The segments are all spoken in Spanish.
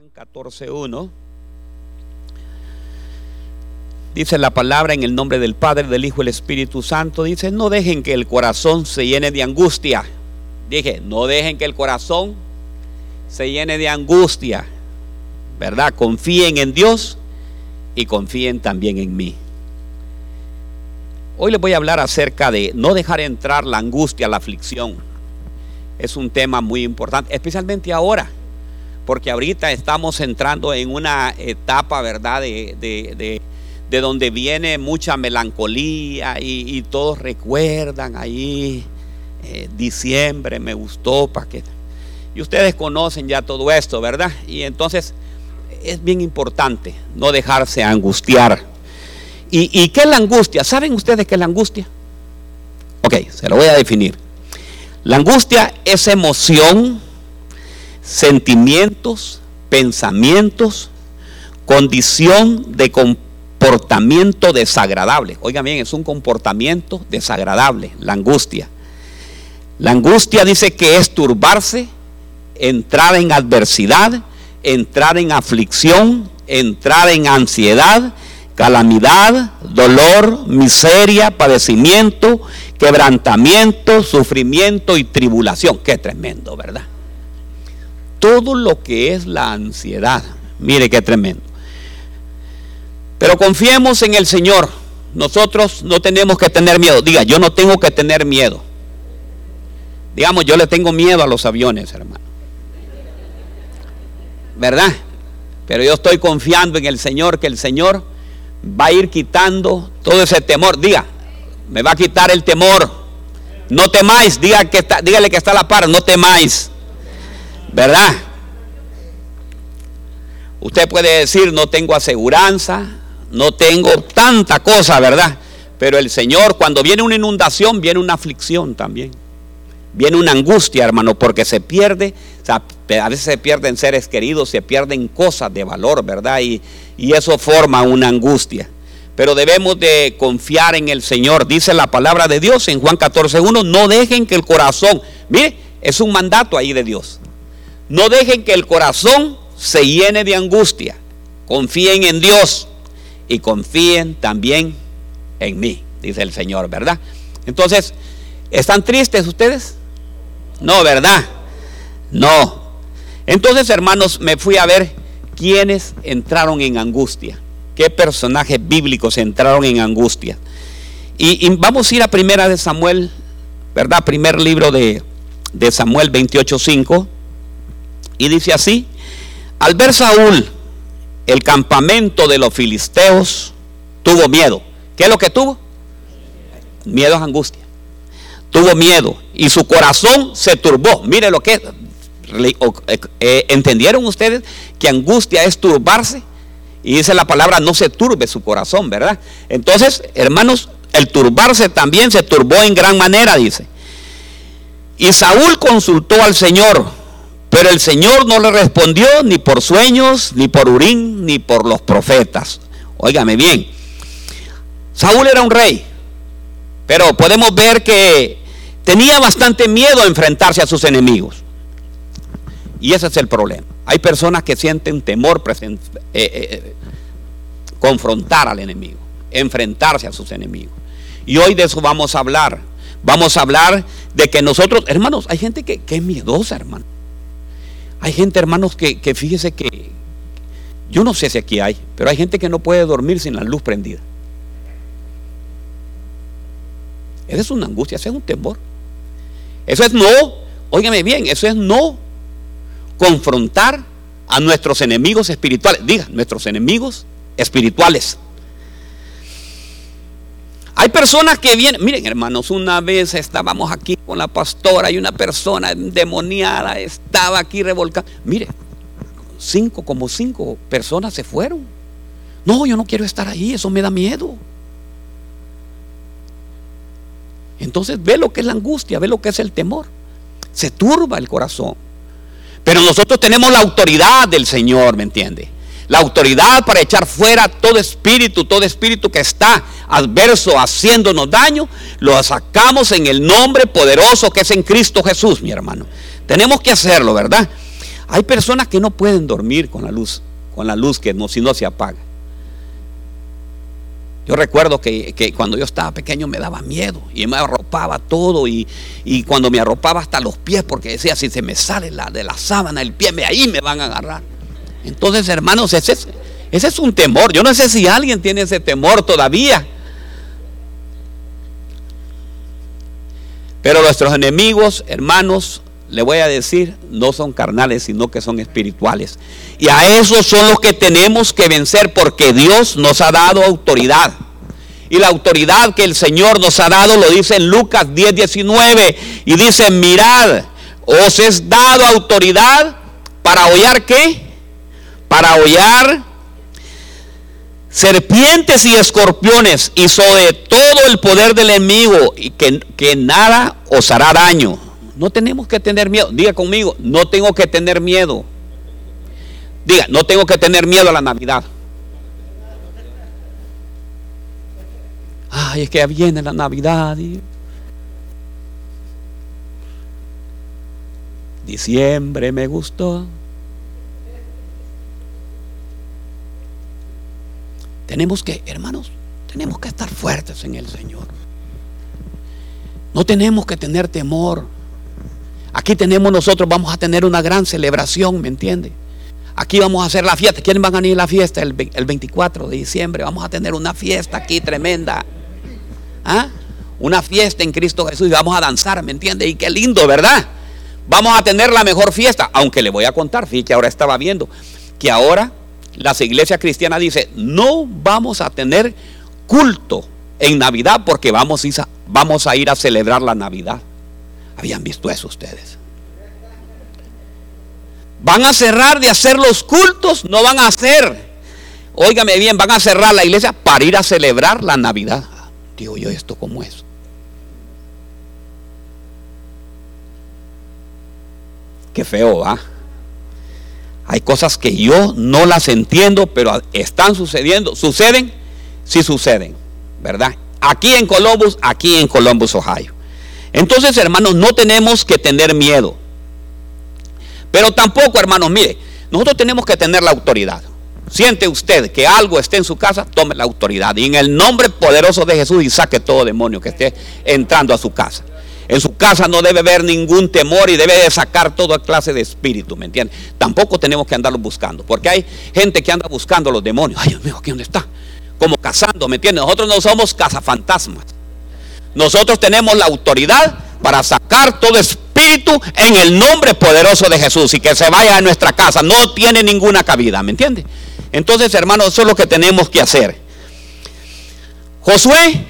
Juan 14.1 dice la palabra en el nombre del Padre, del Hijo y del Espíritu Santo. Dice, no dejen que el corazón se llene de angustia. Dije, no dejen que el corazón se llene de angustia. ¿Verdad? Confíen en Dios y confíen también en mí. Hoy les voy a hablar acerca de no dejar entrar la angustia, la aflicción. Es un tema muy importante, especialmente ahora porque ahorita estamos entrando en una etapa, ¿verdad?, de, donde viene mucha melancolía y, todos recuerdan ahí, eh, diciembre me gustó, para que... Y ustedes conocen ya todo esto, ¿verdad? Y entonces es bien importante no dejarse angustiar. ¿Y, ¿Y qué es la angustia? ¿Saben ustedes qué es la angustia? Ok, se lo voy a definir. La angustia es emoción sentimientos, pensamientos, condición de comportamiento desagradable. Oigan bien, es un comportamiento desagradable, la angustia. La angustia dice que es turbarse, entrar en adversidad, entrar en aflicción, entrar en ansiedad, calamidad, dolor, miseria, padecimiento, quebrantamiento, sufrimiento y tribulación. Qué tremendo, ¿verdad? Todo lo que es la ansiedad. Mire qué tremendo. Pero confiemos en el Señor. Nosotros no tenemos que tener miedo. Diga, yo no tengo que tener miedo. Digamos, yo le tengo miedo a los aviones, hermano. ¿Verdad? Pero yo estoy confiando en el Señor, que el Señor va a ir quitando todo ese temor. Diga, me va a quitar el temor. No temáis, diga que está, dígale que está a la par, no temáis. ¿Verdad? Usted puede decir, no tengo aseguranza, no tengo tanta cosa, ¿verdad? Pero el Señor, cuando viene una inundación, viene una aflicción también. Viene una angustia, hermano, porque se pierde, a veces se pierden seres queridos, se pierden cosas de valor, ¿verdad? Y, y eso forma una angustia. Pero debemos de confiar en el Señor. Dice la palabra de Dios en Juan 14.1, no dejen que el corazón, mire, es un mandato ahí de Dios. No dejen que el corazón se llene de angustia. Confíen en Dios y confíen también en mí, dice el Señor, ¿verdad? Entonces, ¿están tristes ustedes? No, ¿verdad? No. Entonces, hermanos, me fui a ver quiénes entraron en angustia. ¿Qué personajes bíblicos entraron en angustia? Y, vamos a ir a primera de Samuel, ¿verdad? Primer libro de, de Samuel 28.5. Y dice así, al ver Saúl el campamento de los filisteos, tuvo miedo. ¿Qué es lo que tuvo? Miedo es angustia. Tuvo miedo y su corazón se turbó. Mire lo que es. Eh, ¿Entendieron ustedes que angustia es turbarse? Y dice la palabra, no se turbe su corazón, ¿verdad? Entonces, hermanos, el turbarse también se turbó en gran manera, dice. Y Saúl consultó al Señor pero el Señor no le respondió ni por sueños, ni por Urín, ni por los profetas. Óigame bien. Saúl era un rey, pero podemos ver que tenía bastante miedo a enfrentarse a sus enemigos. Y ese es el problema. Hay personas que sienten temor eh, eh, eh, confrontar al enemigo, enfrentarse a sus enemigos. Y hoy de eso vamos a hablar. Vamos a hablar de que nosotros, hermanos, hay gente que, que es miedosa, hermano. Hay gente, hermanos, que, fíjese que, yo no sé si aquí hay, pero hay gente que no puede dormir sin la luz prendida. Esa es una angustia, ese es un temor. Eso es no, óigame bien, eso es no confrontar a nuestros enemigos espirituales. Diga, nuestros enemigos espirituales. Hay personas que vienen, miren hermanos, una vez estábamos aquí con la pastora y una persona endemoniada estaba aquí revolcada. Mire, cinco, como cinco personas se fueron. No, yo no quiero estar ahí, eso me da miedo. Entonces ve lo que es la angustia, ve lo que es el temor. Se turba el corazón. Pero nosotros tenemos la autoridad del Señor, ¿me entiende? La autoridad para echar fuera todo espíritu, todo espíritu que está adverso haciéndonos daño, lo sacamos en el nombre poderoso que es en Cristo Jesús, mi hermano. Tenemos que hacerlo, ¿verdad? Hay personas que no pueden dormir con la luz, con la luz que no, si no se apaga. Yo recuerdo que, cuando yo estaba pequeño me daba miedo y me arropaba todo y, cuando me arropaba hasta los pies porque decía, si se me sale la, de la sábana el pie, ahí me van a agarrar. Entonces, hermanos, ese es, ese es un temor. Yo no sé si alguien tiene ese temor todavía. Pero nuestros enemigos, hermanos, le voy a decir, no son carnales, sino que son espirituales. Y a esos son los que tenemos que vencer porque Dios nos ha dado autoridad. Y la autoridad que el Señor nos ha dado lo dice en Lucas 10, 19. Y dice, mirad, os es dado autoridad para hollar qué? Para hollar serpientes y escorpiones y sobre todo el poder del enemigo y que, que nada os hará daño. No tenemos que tener miedo. Diga conmigo, no tengo que tener miedo. Diga, no tengo que tener miedo a la Navidad. Ay, es que viene la Navidad. Diciembre me gustó. Tenemos que, hermanos, tenemos que estar fuertes en el Señor. No tenemos que tener temor. Aquí tenemos nosotros, vamos a tener una gran celebración, ¿me entiende? Aquí vamos a hacer la fiesta. ¿Quiénes van a ir a la fiesta el, 24 de diciembre? Vamos a tener una fiesta aquí tremenda. ¿Ah? Una fiesta en Cristo Jesús y vamos a danzar, ¿me entiende? Y qué lindo, ¿verdad? Vamos a tener la mejor fiesta. Aunque le voy a contar, fíjate que ahora estaba viendo que ahora las iglesias cristianas dicen, no vamos a tener culto en Navidad porque vamos a, vamos a ir a celebrar la Navidad. ¿Habían visto eso ustedes? Van a cerrar de hacer los cultos, no van a hacer. Óigame bien, van a cerrar la iglesia para ir a celebrar la Navidad. Digo yo, ¿esto cómo es? Qué feo, ¿va? Hay cosas que yo no las entiendo, pero están sucediendo. ¿Suceden? Sí suceden, ¿verdad? Aquí en Columbus, aquí en Columbus, Ohio. Entonces, hermanos, no tenemos que tener miedo. Pero tampoco, hermanos, mire, nosotros tenemos que tener la autoridad. Siente usted que algo esté en su casa, tome la autoridad. Y en el nombre poderoso de Jesús y saque todo demonio que esté entrando a su casa. En su casa no debe haber ningún temor y debe de sacar toda clase de espíritu, ¿me entiende? Tampoco tenemos que andarlo buscando, porque hay gente que anda buscando los demonios. Ay, Dios mío, ¿aquí dónde está? Como cazando, ¿me entiende? Nosotros no somos cazafantasmas. Nosotros tenemos la autoridad para sacar todo espíritu en el nombre poderoso de Jesús y que se vaya a nuestra casa. No tiene ninguna cabida, ¿me entiende? Entonces, hermanos, eso es lo que tenemos que hacer. Josué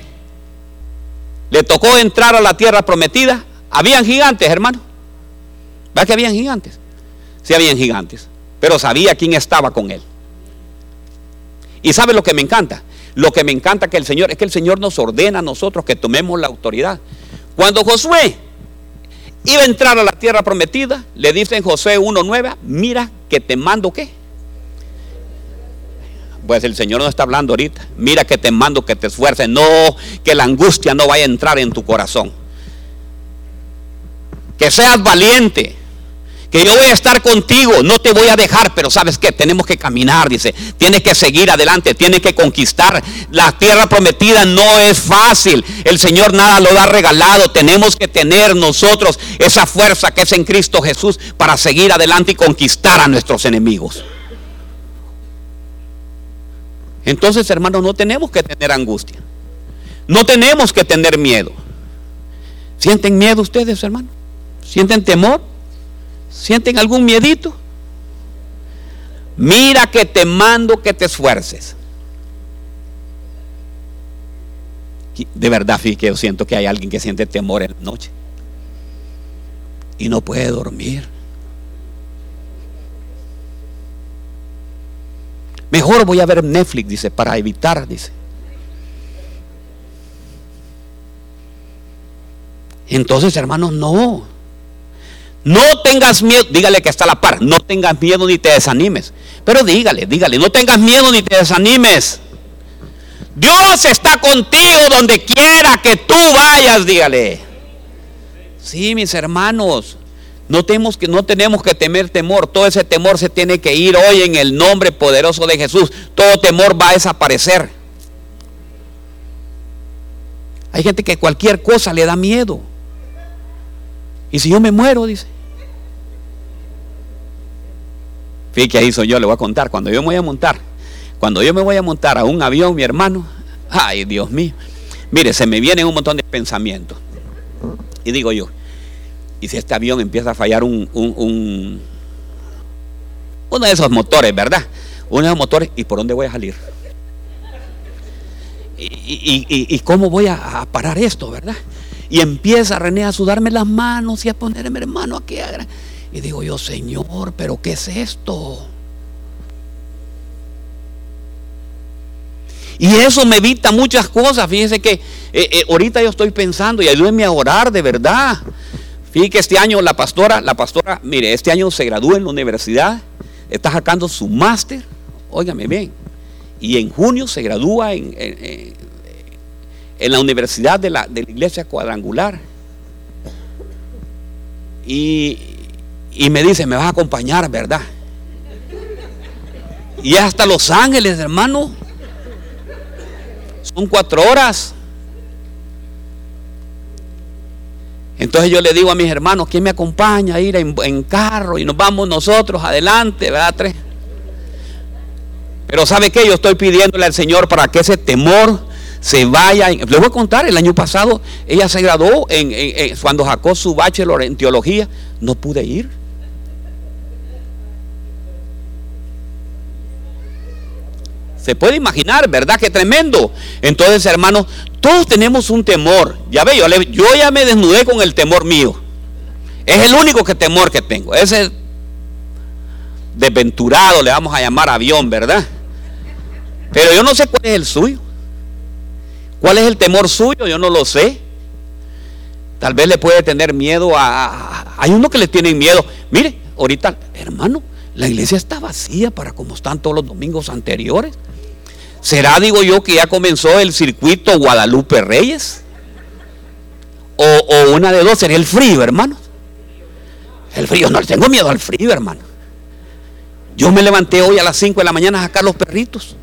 le tocó entrar a la tierra prometida. Habían gigantes, hermano. ¿Verdad que habían gigantes? Sí, habían gigantes. Pero sabía quién estaba con él. Y sabe lo que me encanta. Lo que me encanta que el Señor es que el Señor nos ordena a nosotros que tomemos la autoridad. Cuando Josué iba a entrar a la tierra prometida, le dice en Josué 1.9, mira que te mando qué. Pues el Señor no está hablando ahorita. Mira que te mando que te esfuerces. No, que la angustia no vaya a entrar en tu corazón. Que seas valiente que yo voy a estar contigo, no te voy a dejar, pero sabes que tenemos que caminar, dice, tienes que seguir adelante, tienes que conquistar. La tierra prometida no es fácil, el Señor nada lo da regalado, tenemos que tener nosotros esa fuerza que es en Cristo Jesús para seguir adelante y conquistar a nuestros enemigos. Entonces, hermanos, no tenemos que tener angustia, no tenemos que tener miedo. ¿Sienten miedo ustedes, hermanos? ¿Sienten temor? ¿Sienten algún miedito? Mira que te mando que te esfuerces. De verdad, fíjate, yo siento que hay alguien que siente temor en la noche y no puede dormir. Mejor voy a ver Netflix, dice, para evitar, dice. Entonces, hermanos, no. No tengas miedo, dígale que está a la par, no tengas miedo ni te desanimes. Pero dígale, dígale, no tengas miedo ni te desanimes. Dios está contigo donde quiera que tú vayas, dígale. Sí, mis hermanos, No tenemos, que, no tenemos que temer temor. Todo ese temor se tiene que ir hoy en el nombre poderoso de Jesús. Todo temor va a desaparecer. Hay gente que cualquier cosa le da miedo. Y si yo me muero, dice. Fíjate ahí soy yo, le voy a contar. Cuando yo me voy a montar, cuando yo me voy a montar a un avión, mi hermano, ay Dios mío, mire, se me vienen un montón de pensamientos. Y digo yo, y si este avión empieza a fallar un, un, uno de esos motores, ¿verdad? Uno de esos motores, ¿y por dónde voy a salir? ¿Y, cómo voy a, parar esto, verdad? Y empieza René a sudarme las manos y a ponerme hermano aquí. Y digo yo, Señor, pero ¿qué es esto? Y eso me evita muchas cosas. Fíjense que eh, eh, ahorita yo estoy pensando y ayúdenme a orar de verdad. Fíjense que este año la pastora, la pastora, mire, este año se gradúa en la universidad, está sacando su máster, óigame bien, y en junio se gradúa en, en, la universidad de la, de la, iglesia cuadrangular. Y, y me dice, me vas a acompañar, ¿verdad? Y hasta Los Ángeles, hermano. Son cuatro horas. Entonces yo le digo a mis hermanos, ¿quién me acompaña a ir en, carro? Y nos vamos nosotros adelante, ¿verdad? Tres. Pero ¿sabe qué? Yo estoy pidiéndole al Señor para que ese temor se vaya. Les voy a contar, el año pasado ella se graduó en, cuando sacó su bachelor en teología. No pude ir. Se puede imaginar, ¿verdad? Qué tremendo. Entonces, hermanos, todos tenemos un temor. Ya ve, yo, ya me desnudé con el temor mío. Es el único que temor que tengo. Ese desventurado le vamos a llamar avión, ¿verdad? Pero yo no sé cuál es el suyo. ¿Cuál es el temor suyo? Yo no lo sé. Tal vez le puede tener miedo a... Hay uno que le tiene miedo. Mire, ahorita, hermano, la iglesia está vacía para como están todos los domingos anteriores. ¿Será, digo yo, que ya comenzó el circuito Guadalupe Reyes? O, una de dos, sería el frío, hermano. El frío, no le tengo miedo al frío, hermano. Yo me levanté hoy a las 5 de la mañana a sacar los perritos.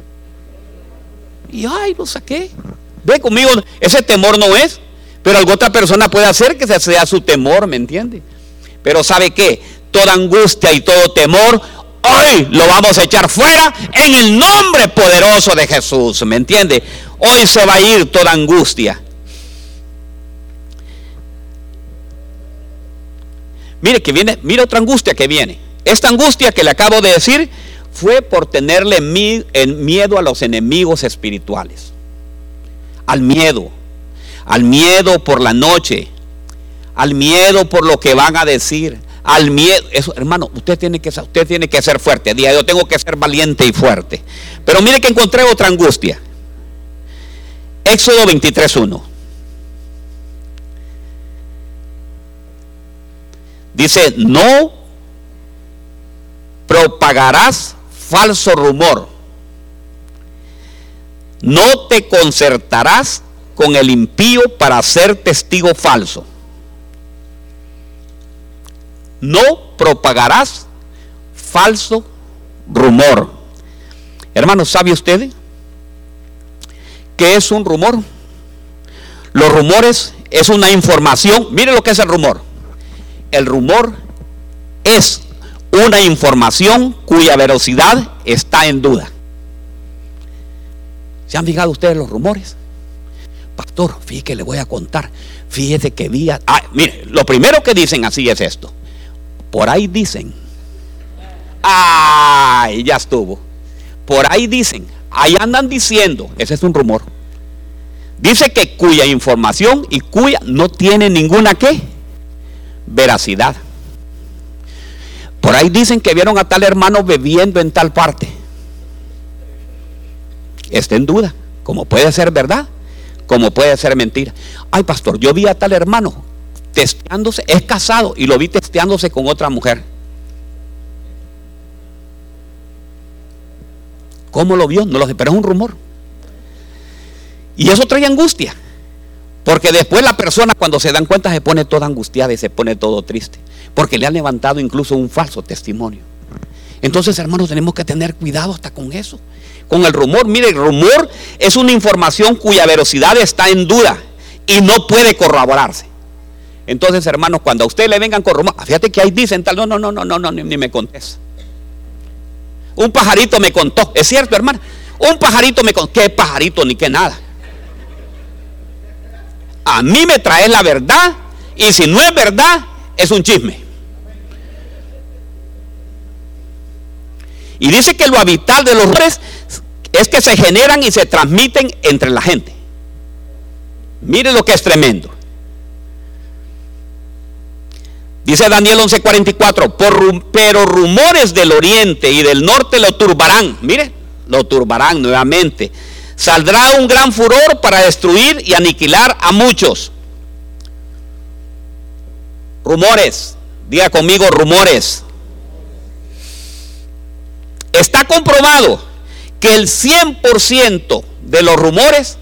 Y ay, lo saqué. Ve conmigo, ese temor no es. Pero alguna otra persona puede hacer que sea su temor, ¿me entiende? Pero ¿sabe qué? Toda angustia y todo temor Hoy lo vamos a echar fuera en el nombre poderoso de Jesús. ¿Me entiende? Hoy se va a ir toda angustia. Mire que viene, mire otra angustia que viene. Esta angustia que le acabo de decir fue por tenerle miedo a los enemigos espirituales. Al miedo. Al miedo por la noche. Al miedo por lo que van a decir al miedo. Eso, hermano, usted tiene, que, usted tiene que ser fuerte. Día yo tengo que ser valiente y fuerte. Pero mire que encontré otra angustia. Éxodo 23.1. Dice, no propagarás falso rumor. No te concertarás con el impío para ser testigo falso no propagarás falso rumor. Hermanos, ¿sabe usted qué es un rumor? Los rumores es una información. Mire lo que es el rumor. El rumor es una información cuya velocidad está en duda. ¿Se han fijado ustedes los rumores? Pastor, fíjese que le voy a contar. Fíjese que vi. Ah, mire, lo primero que dicen así es esto. Por ahí dicen. Ay, ya estuvo. Por ahí dicen. Ahí andan diciendo. Ese es un rumor. Dice que cuya información y cuya no tiene ninguna qué. Veracidad. Por ahí dicen que vieron a tal hermano bebiendo en tal parte. Está en duda. Como puede ser verdad, como puede ser mentira. Ay, pastor, yo vi a tal hermano testeándose, es casado y lo vi testeándose con otra mujer. ¿Cómo lo vio? No lo sé, pero es un rumor. Y eso trae angustia. Porque después la persona cuando se dan cuenta se pone toda angustiada y se pone todo triste. Porque le han levantado incluso un falso testimonio. Entonces, hermanos, tenemos que tener cuidado hasta con eso. Con el rumor, mire, el rumor es una información cuya velocidad está en duda y no puede corroborarse. Entonces, hermanos, cuando a usted le vengan con rumor, fíjate que ahí dicen tal, no, no, no, no, no, no, ni, me contes. Un pajarito me contó, es cierto, hermano. Un pajarito me contó, ¿qué pajarito ni qué nada? A mí me trae la verdad y si no es verdad, es un chisme. Y dice que lo habitual de los rumores es que se generan y se transmiten entre la gente. Mire lo que es tremendo. Dice Daniel 11:44, pero rumores del oriente y del norte lo turbarán. Mire, lo turbarán nuevamente. Saldrá un gran furor para destruir y aniquilar a muchos. Rumores, diga conmigo rumores. Está comprobado que el 100% de los rumores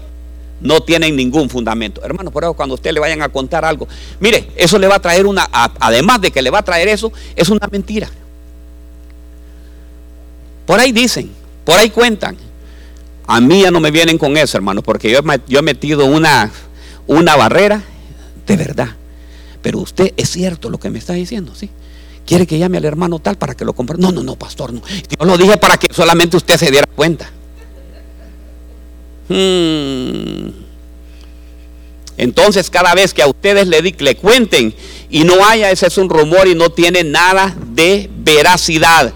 no tienen ningún fundamento. Hermano, por eso cuando usted le vayan a contar algo, mire, eso le va a traer una, además de que le va a traer eso, es una mentira. Por ahí dicen, por ahí cuentan. A mí ya no me vienen con eso, hermano, porque yo, yo he metido una, una barrera de verdad. Pero usted es cierto lo que me está diciendo, ¿sí? quiere que llame al hermano tal para que lo compre. No, no, no, pastor, no. Yo lo dije para que solamente usted se diera cuenta. Hmm. Entonces, cada vez que a ustedes le, le cuenten y no haya, ese es un rumor y no tiene nada de veracidad.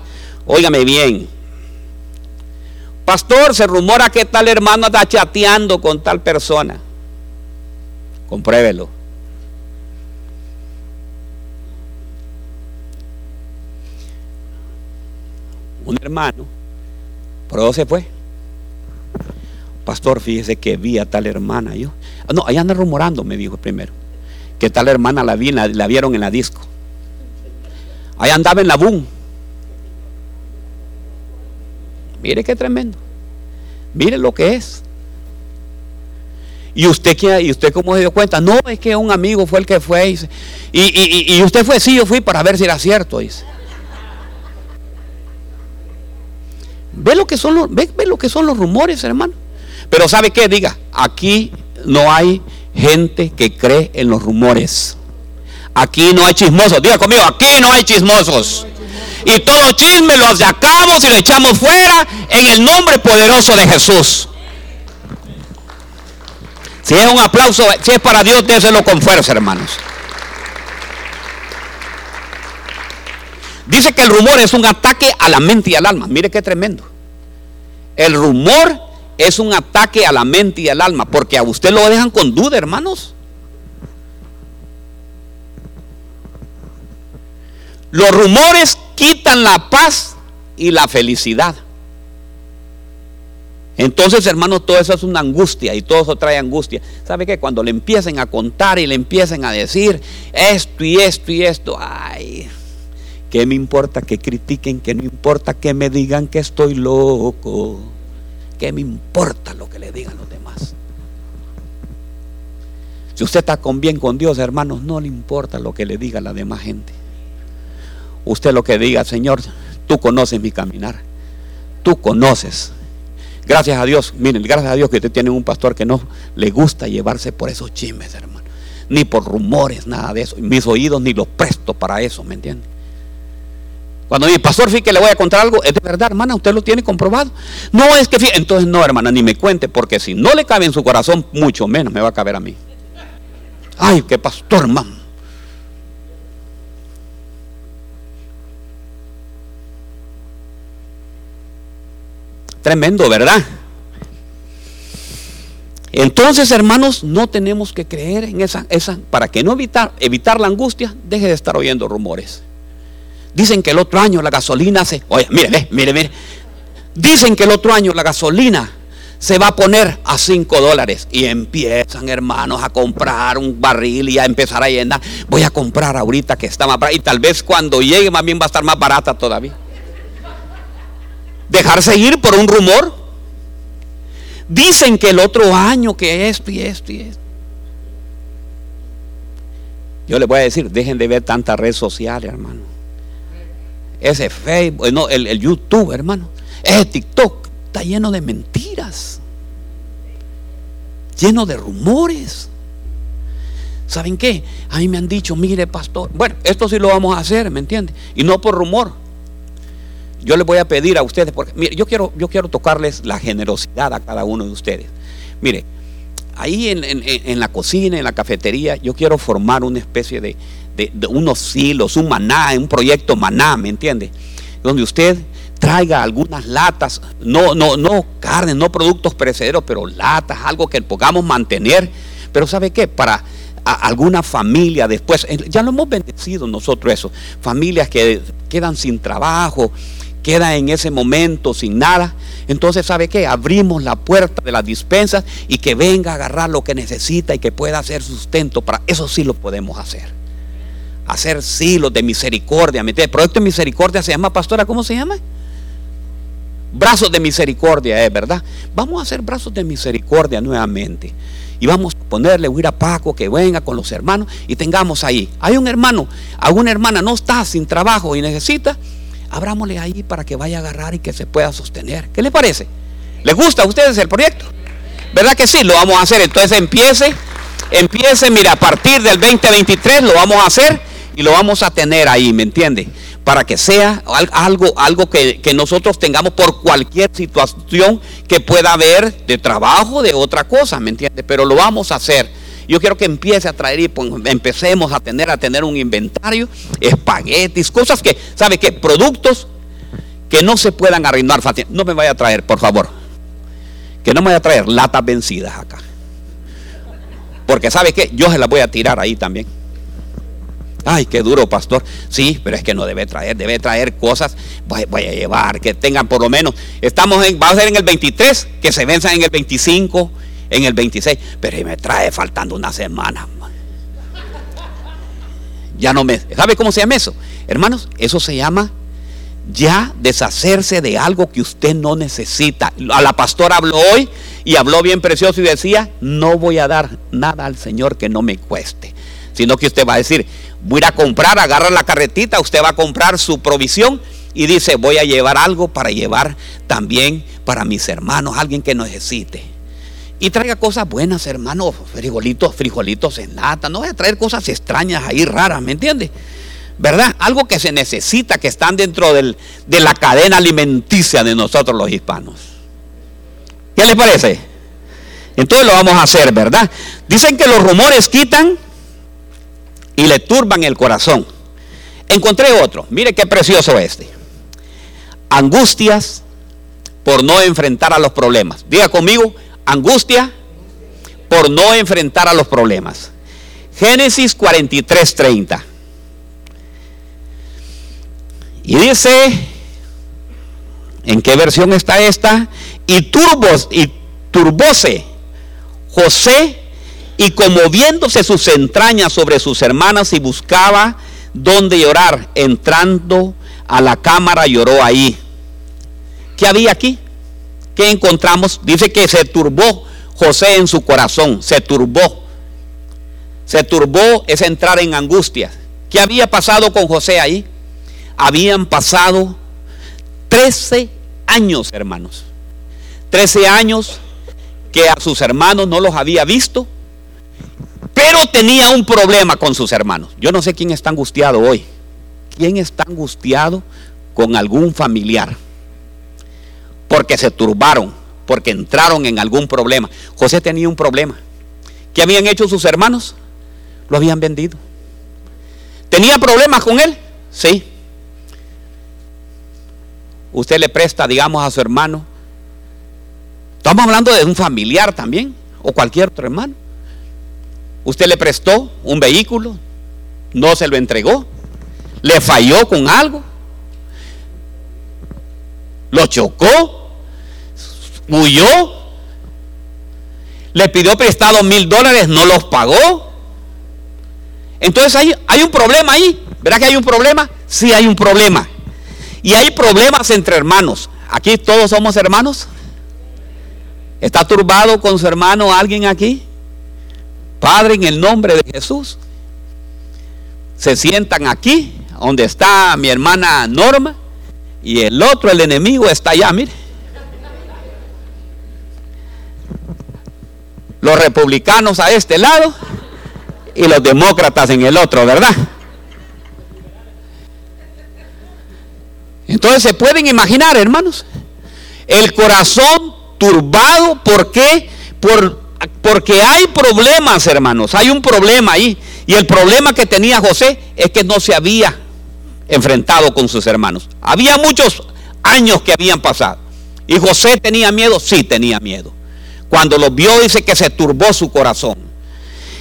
Óigame bien. Pastor, se rumora que tal hermano está chateando con tal persona. Compruébelo. un hermano, pero se fue. Pastor, fíjese que vi a tal hermana. Yo, ah, no, ahí anda rumorando, me dijo primero, que tal hermana la, vi, la, vieron en la disco. Ahí andaba en la boom. Mire qué tremendo. Mire lo que es. ¿Y usted, qué, ¿Y usted cómo se dio cuenta? No, es que un amigo fue el que fue. Y, y, y usted fue, sí, yo fui para ver si era cierto. Dice. Ve lo que son los, ve, lo que son los rumores, hermano. Pero ¿sabe qué? Diga, aquí no hay gente que cree en los rumores. Aquí no hay chismosos. Diga conmigo, aquí no hay chismosos. Y todo chisme lo sacamos y lo echamos fuera en el nombre poderoso de Jesús. Si es un aplauso, si es para Dios, déselo con fuerza, hermanos. Dice que el rumor es un ataque a la mente y al alma. Mire qué tremendo. El rumor es un ataque a la mente y al alma, porque a usted lo dejan con duda, hermanos. Los rumores quitan la paz y la felicidad. Entonces, hermanos, todo eso es una angustia y todo eso trae angustia. ¿Sabe qué? Cuando le empiecen a contar y le empiecen a decir esto y esto y esto, ay, ¿Qué me importa que critiquen? ¿Qué no importa que me digan que estoy loco? ¿Qué me importa lo que le digan los demás? Si usted está con bien con Dios, hermanos, no le importa lo que le diga la demás gente. Usted lo que diga, Señor, tú conoces mi caminar. Tú conoces. Gracias a Dios, miren, gracias a Dios que usted tiene un pastor que no le gusta llevarse por esos chismes, hermano. Ni por rumores, nada de eso. Mis oídos ni los presto para eso, ¿me entiende? Cuando mi pastor, fíjate le voy a contar algo, es de verdad, hermana, usted lo tiene comprobado. No es que, entonces no, hermana, ni me cuente, porque si no le cabe en su corazón, mucho menos me va a caber a mí. Ay, qué pastor, hermano. Tremendo, ¿verdad? Entonces, hermanos, no tenemos que creer en esa, esa, para que no evitar, evitar la angustia, deje de estar oyendo rumores. Dicen que el otro año la gasolina se... Oye, mire, mire, mire. Dicen que el otro año la gasolina se va a poner a 5 dólares. Y empiezan, hermanos, a comprar un barril y a empezar a llenar. Voy a comprar ahorita que está más barata. Y tal vez cuando llegue más bien va a estar más barata todavía. Dejarse ir por un rumor. Dicen que el otro año que esto y esto y esto. Yo les voy a decir, dejen de ver tantas redes sociales, hermano. Ese Facebook, no, el, el YouTube, hermano. Ese TikTok está lleno de mentiras. Lleno de rumores. ¿Saben qué? A mí me han dicho, mire, pastor, bueno, esto sí lo vamos a hacer, ¿me entiende? Y no por rumor. Yo les voy a pedir a ustedes, porque mire, yo quiero, yo quiero tocarles la generosidad a cada uno de ustedes. Mire, ahí en, la cocina, en la cafetería, yo quiero formar una especie de, unos hilos, un maná, un proyecto maná, ¿me entiende? Donde usted traiga algunas latas, no, no, no carne, no productos perecederos, pero latas, algo que podamos mantener. Pero ¿sabe qué? Para alguna familia después, ya lo hemos bendecido nosotros eso, familias que quedan sin trabajo, queda en ese momento sin nada. Entonces, ¿sabe qué? Abrimos la puerta de las dispensas y que venga a agarrar lo que necesita y que pueda hacer sustento para eso sí lo podemos hacer. Hacer silos de misericordia. El proyecto de misericordia se llama, pastora, ¿cómo se llama? Brazos de misericordia, es verdad. Vamos a hacer brazos de misericordia nuevamente. Y vamos a ponerle, huir a Paco que venga con los hermanos y tengamos ahí. Hay un hermano, alguna hermana no está sin trabajo y necesita abrámosle ahí para que vaya a agarrar y que se pueda sostener. ¿Qué le parece? ¿Les gusta a ustedes el proyecto? ¿Verdad que sí? Lo vamos a hacer. Entonces empiece, empiece, mira, a partir del 2023 lo vamos a hacer y lo vamos a tener ahí, ¿me entiende? Para que sea algo, algo que, que nosotros tengamos por cualquier situación que pueda haber de trabajo, de otra cosa, ¿me entiende? Pero lo vamos a hacer. Yo quiero que empiece a traer y empecemos a tener, a tener un inventario, espaguetis, cosas que, ¿sabe qué? Productos que no se puedan arruinar. No me vaya a traer, por favor. Que no me vaya a traer latas vencidas acá. Porque ¿sabe qué? Yo se las voy a tirar ahí también. Ay, qué duro, pastor. Sí, pero es que no debe traer, debe traer cosas. Voy, voy, a llevar, que tengan por lo menos. Estamos en, va a ser en el 23, que se venzan en el 25, en el 26, pero me trae faltando una semana. Ya no me... ¿Sabe cómo se llama eso? Hermanos, eso se llama ya deshacerse de algo que usted no necesita. A la pastora habló hoy y habló bien precioso y decía, no voy a dar nada al Señor que no me cueste. Sino que usted va a decir, voy a comprar, agarra la carretita, usted va a comprar su provisión y dice, voy a llevar algo para llevar también para mis hermanos, alguien que necesite. Y traiga cosas buenas, hermano, frijolitos, frijolitos en lata. No voy a traer cosas extrañas ahí, raras, ¿me entiende? ¿Verdad? Algo que se necesita, que están dentro de la cadena alimenticia de nosotros los hispanos. ¿Qué les parece? Entonces lo vamos a hacer, ¿verdad? Dicen que los rumores quitan y le turban el corazón. Encontré otro, mire qué precioso este. Angustias por no enfrentar a los problemas. Diga conmigo, angustia por no enfrentar a los problemas. Génesis 43:30. Y dice, ¿en qué versión está esta? Y turbos y turbóse José y conmoviéndose sus entrañas sobre sus hermanas y buscaba donde llorar, entrando a la cámara lloró ahí. ¿Qué había aquí? ¿qué encontramos? Dice que se turbó José en su corazón, se turbó. Se turbó es entrar en angustia. ¿Qué había pasado con José ahí? Habían pasado 13 años, hermanos. 13 años que a sus hermanos no los había visto, pero tenía un problema con sus hermanos. Yo no sé quién está angustiado hoy. ¿Quién está angustiado con algún familiar? porque se turbaron, porque entraron en algún problema. José tenía un problema. ¿Qué habían hecho sus hermanos? Lo habían vendido. ¿Tenía problemas con él? Sí. Usted le presta, digamos, a su hermano. Estamos hablando de un familiar también, o cualquier otro hermano. Usted le prestó un vehículo, no se lo entregó, le falló con algo, lo chocó, huyó, le pidió prestado mil dólares, no los pagó. Entonces hay, hay un problema ahí. ¿Verdad que hay un problema? Sí hay un problema. Y hay problemas entre hermanos. Aquí todos somos hermanos. ¿Está turbado con su hermano alguien aquí? Padre, en el nombre de Jesús. se sientan aquí, donde está mi hermana Norma, y el otro, el enemigo, está allá, mire. Los republicanos a este lado y los demócratas en el otro, ¿verdad? Entonces se pueden imaginar, hermanos, el corazón turbado, ¿por qué? Por, porque hay problemas, hermanos, hay un problema ahí. Y el problema que tenía José es que no se había enfrentado con sus hermanos. Había muchos años que habían pasado. Y José tenía miedo, sí tenía miedo. Cuando lo vio dice que se turbó su corazón.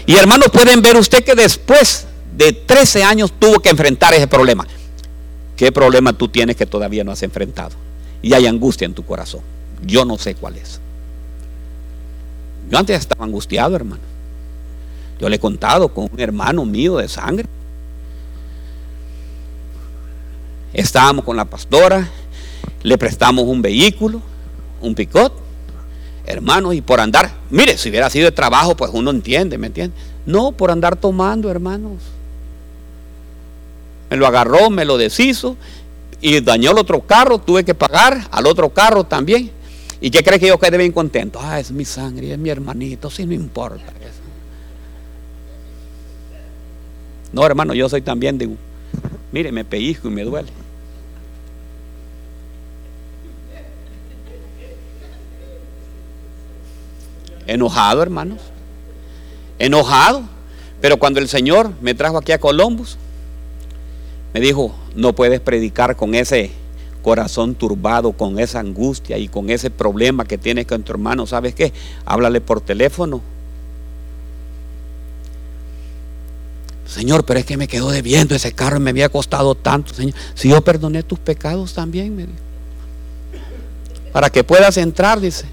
Y hermanos, pueden ver usted que después de 13 años tuvo que enfrentar ese problema. ¿Qué problema tú tienes que todavía no has enfrentado? Y hay angustia en tu corazón. Yo no sé cuál es. Yo antes estaba angustiado, hermano. Yo le he contado con un hermano mío de sangre. Estábamos con la pastora, le prestamos un vehículo, un picot, hermano, y por andar, mire, si hubiera sido de trabajo, pues uno entiende, ¿me entiende? No, por andar tomando, hermanos. Me lo agarró, me lo deshizo y dañó el otro carro, tuve que pagar al otro carro también. ¿Y qué cree que yo quedé bien contento? Ah, es mi sangre, es mi hermanito, sí, no importa eso. No, hermano, yo soy también de... Mire, me pellizco y me duele. Enojado, hermanos. Enojado. Pero cuando el Señor me trajo aquí a Columbus, me dijo, no puedes predicar con ese corazón turbado, con esa angustia y con ese problema que tienes con tu hermano. ¿Sabes qué? Háblale por teléfono. Señor, pero es que me quedó debiendo ese carro y me había costado tanto, Señor. Si yo perdoné tus pecados también, me dijo. Para que puedas entrar, dice.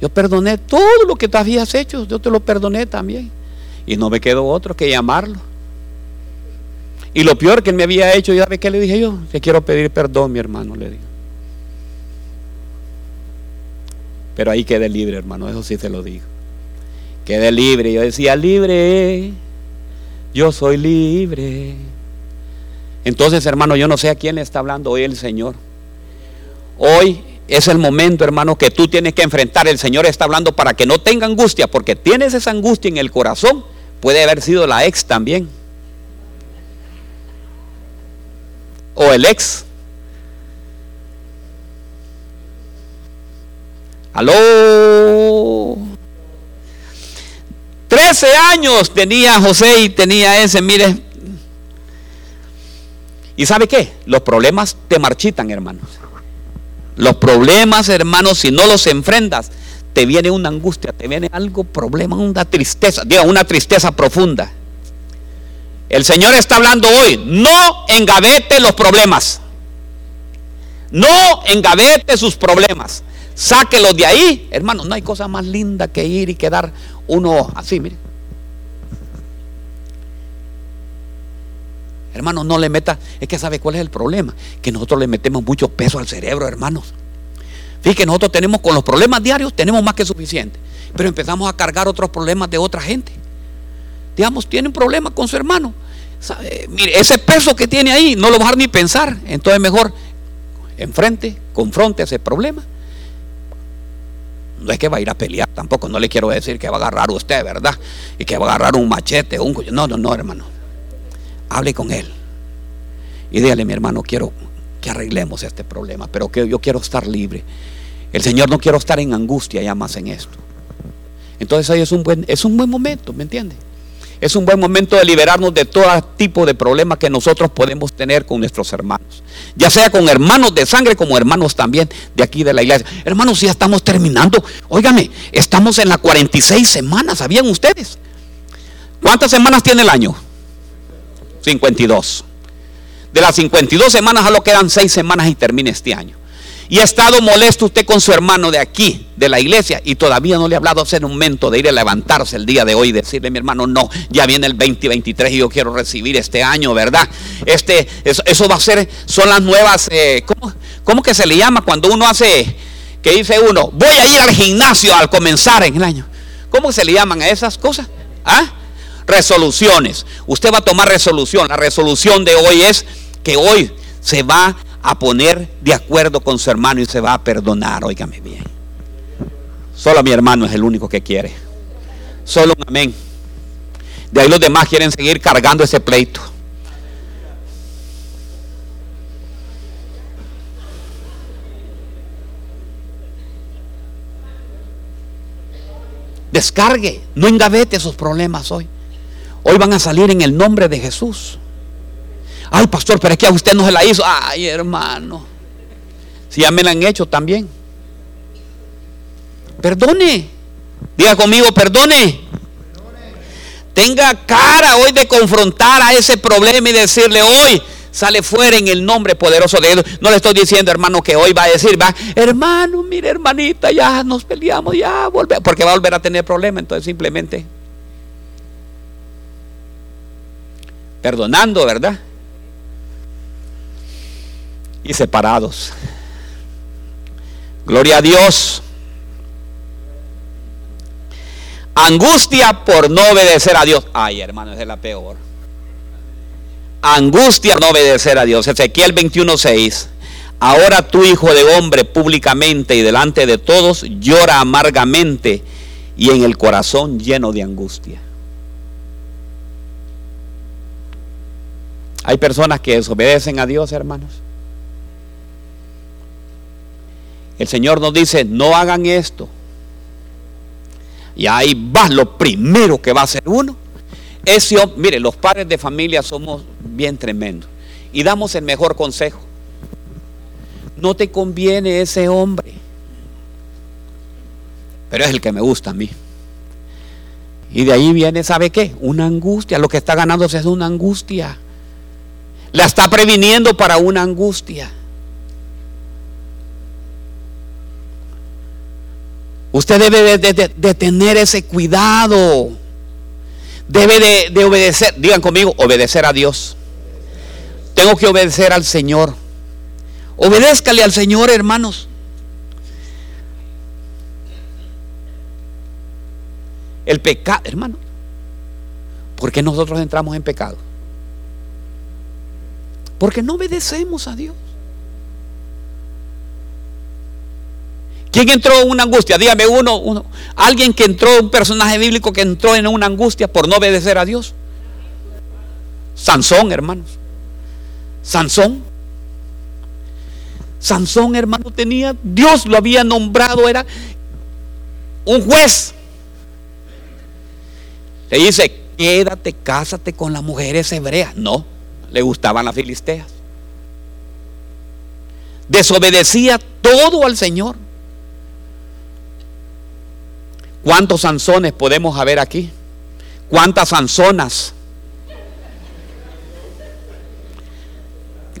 Yo perdoné todo lo que te habías hecho, yo te lo perdoné también. Y no me quedó otro que llamarlo. Y lo peor que él me había hecho, ¿ya ve qué le dije yo? Que quiero pedir perdón, mi hermano, le digo. Pero ahí quedé libre, hermano, eso sí se lo digo. Quedé libre. Yo decía, libre, yo soy libre. Entonces, hermano, yo no sé a quién le está hablando hoy el Señor. Hoy es el momento, hermano, que tú tienes que enfrentar. El Señor está hablando para que no tenga angustia, porque tienes esa angustia en el corazón. Puede haber sido la ex también. O el ex. Aló. Trece años tenía José y tenía ese, mire. ¿Y sabe qué? Los problemas te marchitan, hermanos. Los problemas, hermanos, si no los enfrentas, te viene una angustia, te viene algo, problema, una tristeza, diga, una tristeza profunda. El Señor está hablando hoy, no engavete los problemas. No engavete sus problemas. Sáquelos de ahí. Hermano, no hay cosa más linda que ir y quedar uno así, mire. Hermano, no le meta, es que sabe cuál es el problema, que nosotros le metemos mucho peso al cerebro, hermanos. Fíjense nosotros tenemos con los problemas diarios, tenemos más que suficiente, pero empezamos a cargar otros problemas de otra gente. Digamos, tiene un problema con su hermano. Mire, ese peso que tiene ahí no lo va a dejar ni pensar. Entonces mejor enfrente, confronte ese problema. No es que va a ir a pelear tampoco, no le quiero decir que va a agarrar usted, ¿verdad? Y que va a agarrar un machete, un No, no, no, hermano hable con él. Y dígale, mi hermano, quiero que arreglemos este problema, pero que yo quiero estar libre. El Señor no quiero estar en angustia ya más en esto. Entonces ahí es un buen, es un buen momento, ¿me entiende? Es un buen momento de liberarnos de todo tipo de problemas que nosotros podemos tener con nuestros hermanos. Ya sea con hermanos de sangre como hermanos también de aquí de la iglesia. Hermanos, ya estamos terminando. Óigame, estamos en las 46 semanas, ¿sabían ustedes? ¿Cuántas semanas tiene el año? 52. De las 52 semanas a lo quedan 6 semanas y termina este año. Y ha estado molesto usted con su hermano de aquí, de la iglesia, y todavía no le ha hablado hacer un momento de ir a levantarse el día de hoy y decirle, mi hermano, no, ya viene el 2023 y yo quiero recibir este año, ¿verdad? Este, eso, va a ser, son las nuevas, eh, ¿cómo, ¿cómo, que se le llama cuando uno hace, que dice uno, voy a ir al gimnasio al comenzar en el año? ¿Cómo se le llaman a esas cosas? ¿Ah? resoluciones. Usted va a tomar resolución. La resolución de hoy es que hoy se va a poner de acuerdo con su hermano y se va a perdonar. Óigame bien. Solo mi hermano es el único que quiere. Solo un amén. De ahí los demás quieren seguir cargando ese pleito. Descargue, no engavete esos problemas hoy. Hoy van a salir en el nombre de Jesús. Ay, pastor, pero es que a usted no se la hizo. Ay, hermano. Si ya me la han hecho también. Perdone. Diga conmigo, perdone. Tenga cara hoy de confrontar a ese problema y decirle hoy, sale fuera en el nombre poderoso de Dios. No le estoy diciendo, hermano, que hoy va a decir, va, hermano, mire, hermanita, ya nos peleamos, ya volver, porque va a volver a tener problemas. Entonces, simplemente perdonando, ¿verdad? Y separados. Gloria a Dios. Angustia por no obedecer a Dios. Ay, hermano, esa es la peor. Angustia por no obedecer a Dios. Ezequiel 21:6. Ahora tu hijo de hombre públicamente y delante de todos llora amargamente y en el corazón lleno de angustia. Hay personas que desobedecen a Dios, hermanos. El Señor nos dice, no hagan esto. Y ahí va lo primero que va a hacer uno. Ese, mire, los padres de familia somos bien tremendos. Y damos el mejor consejo. No te conviene ese hombre. Pero es el que me gusta a mí. Y de ahí viene, ¿sabe qué? Una angustia. Lo que está ganándose es una angustia. La está previniendo para una angustia. Usted debe de, tener ese cuidado. Debe de, de obedecer, digan conmigo, obedecer a Dios. Tengo que obedecer al Señor. Obedézcale al Señor, hermanos. El pecado, hermano. ¿Por qué nosotros entramos en pecado? Porque no obedecemos a Dios. ¿Quién entró en una angustia? Dígame uno, uno, alguien que entró, un personaje bíblico que entró en una angustia por no obedecer a Dios. Sansón, hermanos. Sansón. Sansón, hermano, tenía, Dios lo había nombrado, era un juez. Le dice, quédate, cásate con las mujeres hebreas. No, le gustaban las filisteas. Desobedecía todo al Señor. ¿Cuántos Sansones podemos haber aquí? ¿Cuántas Sansonas?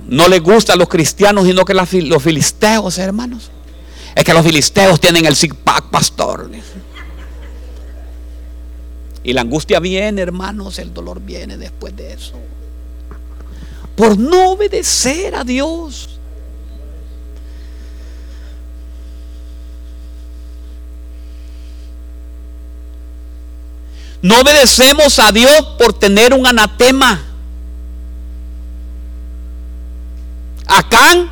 No les gusta a los cristianos, sino que los filisteos, hermanos. Es que los filisteos tienen el zig pastor. Y la angustia viene, hermanos, el dolor viene después de eso. Por no obedecer a Dios. No obedecemos a Dios por tener un anatema. Acán,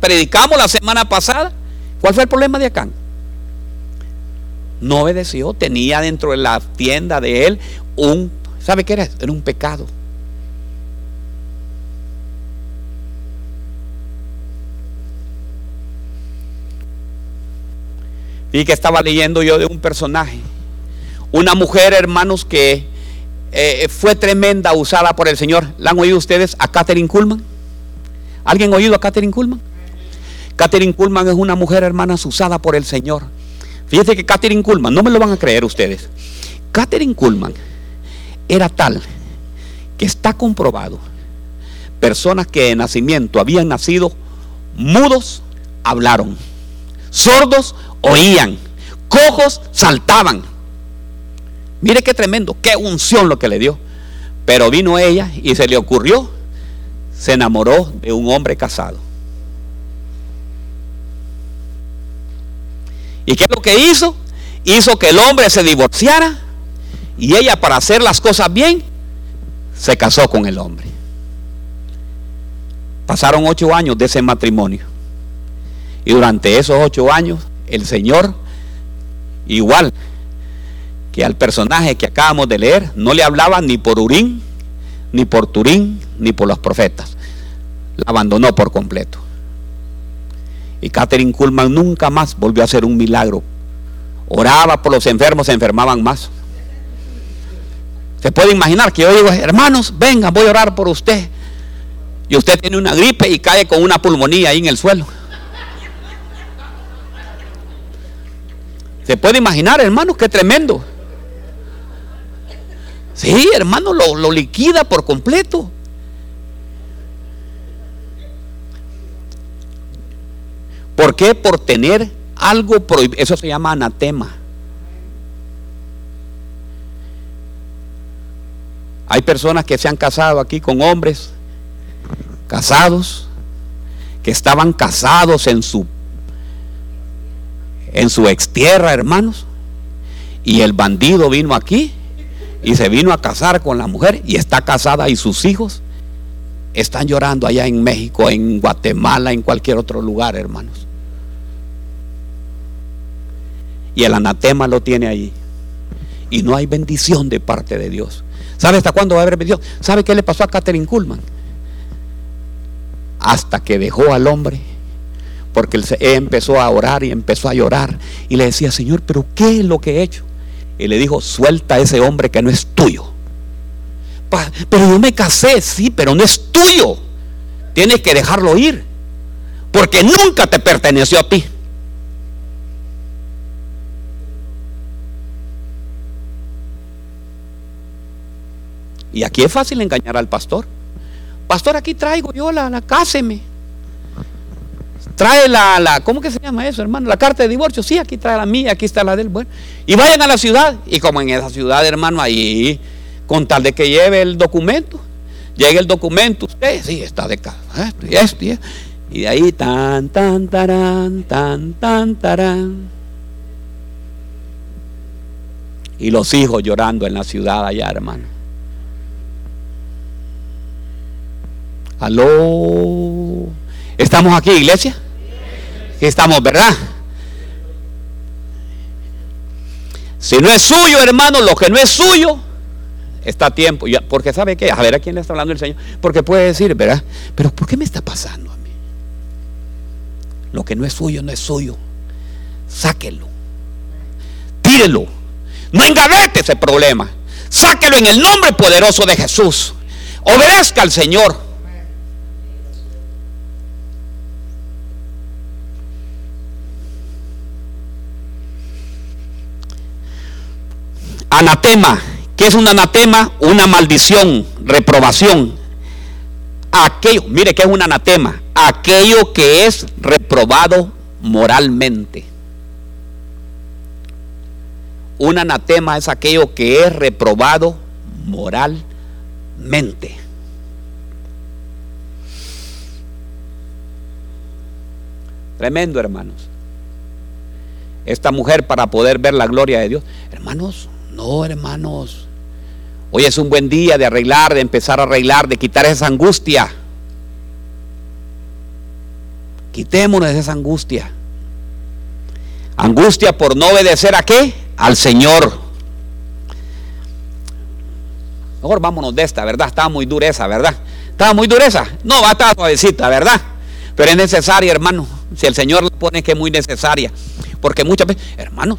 predicamos la semana pasada. ¿Cuál fue el problema de Acán? No obedeció, tenía dentro de la tienda de él un, ¿sabe qué era? Era un pecado. Y que estaba leyendo yo de un personaje una mujer, hermanos, que eh, fue tremenda, usada por el Señor. ¿La han oído ustedes a Catherine Kuhlman? ¿Alguien ha oído a Catherine Kuhlman? Catherine Kuhlman es una mujer, hermanas, usada por el Señor. Fíjense que Catherine Kuhlman, no me lo van a creer ustedes. Catherine Kuhlman era tal que está comprobado. Personas que de nacimiento habían nacido mudos, hablaron. Sordos, oían. Cojos, saltaban. Mire qué tremendo, qué unción lo que le dio. Pero vino ella y se le ocurrió, se enamoró de un hombre casado. ¿Y qué es lo que hizo? Hizo que el hombre se divorciara Y ella para hacer las cosas bien, se casó con el hombre. Pasaron ocho años de ese matrimonio. Y durante esos ocho años, el Señor, igual que al personaje que acabamos de leer, no le hablaba ni por Urín, ni por Turín, ni por los profetas. La abandonó por completo. Y Catherine Kuhlman nunca más volvió a hacer un milagro. Oraba por los enfermos, se enfermaban más. Se puede imaginar que yo digo, hermanos, venga, voy a orar por usted. Y usted tiene una gripe y cae con una pulmonía ahí en el suelo. Se puede imaginar, hermanos, qué tremendo. Sí, hermano, lo, liquida por completo. ¿Por qué? Por tener algo prohibido. Eso se llama anatema. Hay personas que se han casado aquí con hombres casados, que estaban casados en su en su extierra, hermanos, y el bandido vino aquí y se vino a casar con la mujer y está casada y sus hijos están llorando allá en México, en Guatemala, en cualquier otro lugar, hermanos. Y el anatema lo tiene allí. Y no hay bendición de parte de Dios. ¿Sabe hasta cuándo va a haber bendición? ¿Sabe qué le pasó a Catherine Kuhlman? Hasta que dejó al hombre. Porque él empezó a orar y empezó a llorar. Y le decía, Señor, pero ¿qué es lo que he hecho? Y le dijo, suelta a ese hombre que no es tuyo. pero yo me casé, sí, pero no es tuyo. Tienes que dejarlo ir, porque nunca te perteneció a ti. Y aquí es fácil engañar al pastor. Pastor, aquí traigo yo la, la cáseme. Trae la, la, ¿cómo que se llama eso, hermano? La carta de divorcio. Sí, aquí trae la mía, aquí está la del bueno. Y vayan a la ciudad. Y como en esa ciudad, hermano, ahí, con tal de que lleve el documento, llegue el documento, usted, sí, está de casa. Esto y Y de ahí, tan, tan, tarán, tan, tan, tarán. Y los hijos llorando en la ciudad allá, hermano. Aló. ¿Estamos aquí, iglesia? Estamos, ¿verdad? Si no es suyo, hermano, lo que no es suyo, está a tiempo. Porque sabe qué, a ver a quién le está hablando el Señor. Porque puede decir, ¿verdad? Pero ¿por qué me está pasando a mí? Lo que no es suyo, no es suyo. Sáquelo. Tírelo. No engavete ese problema. Sáquelo en el nombre poderoso de Jesús. Obedezca al Señor. Anatema. ¿Qué es un anatema? Una maldición, reprobación. Aquello, mire que es un anatema. Aquello que es reprobado moralmente. Un anatema es aquello que es reprobado moralmente. Tremendo, hermanos. Esta mujer para poder ver la gloria de Dios. Hermanos, no, hermanos. Hoy es un buen día de arreglar, de empezar a arreglar, de quitar esa angustia. Quitémonos esa angustia. Angustia por no obedecer a qué? Al Señor. Mejor vámonos de esta, ¿verdad? Estaba muy dureza, ¿verdad? Estaba muy dureza. No, va a estar suavecita, ¿verdad? Pero es necesaria, hermano. Si el Señor le pone que es muy necesaria. Porque muchas veces, hermanos,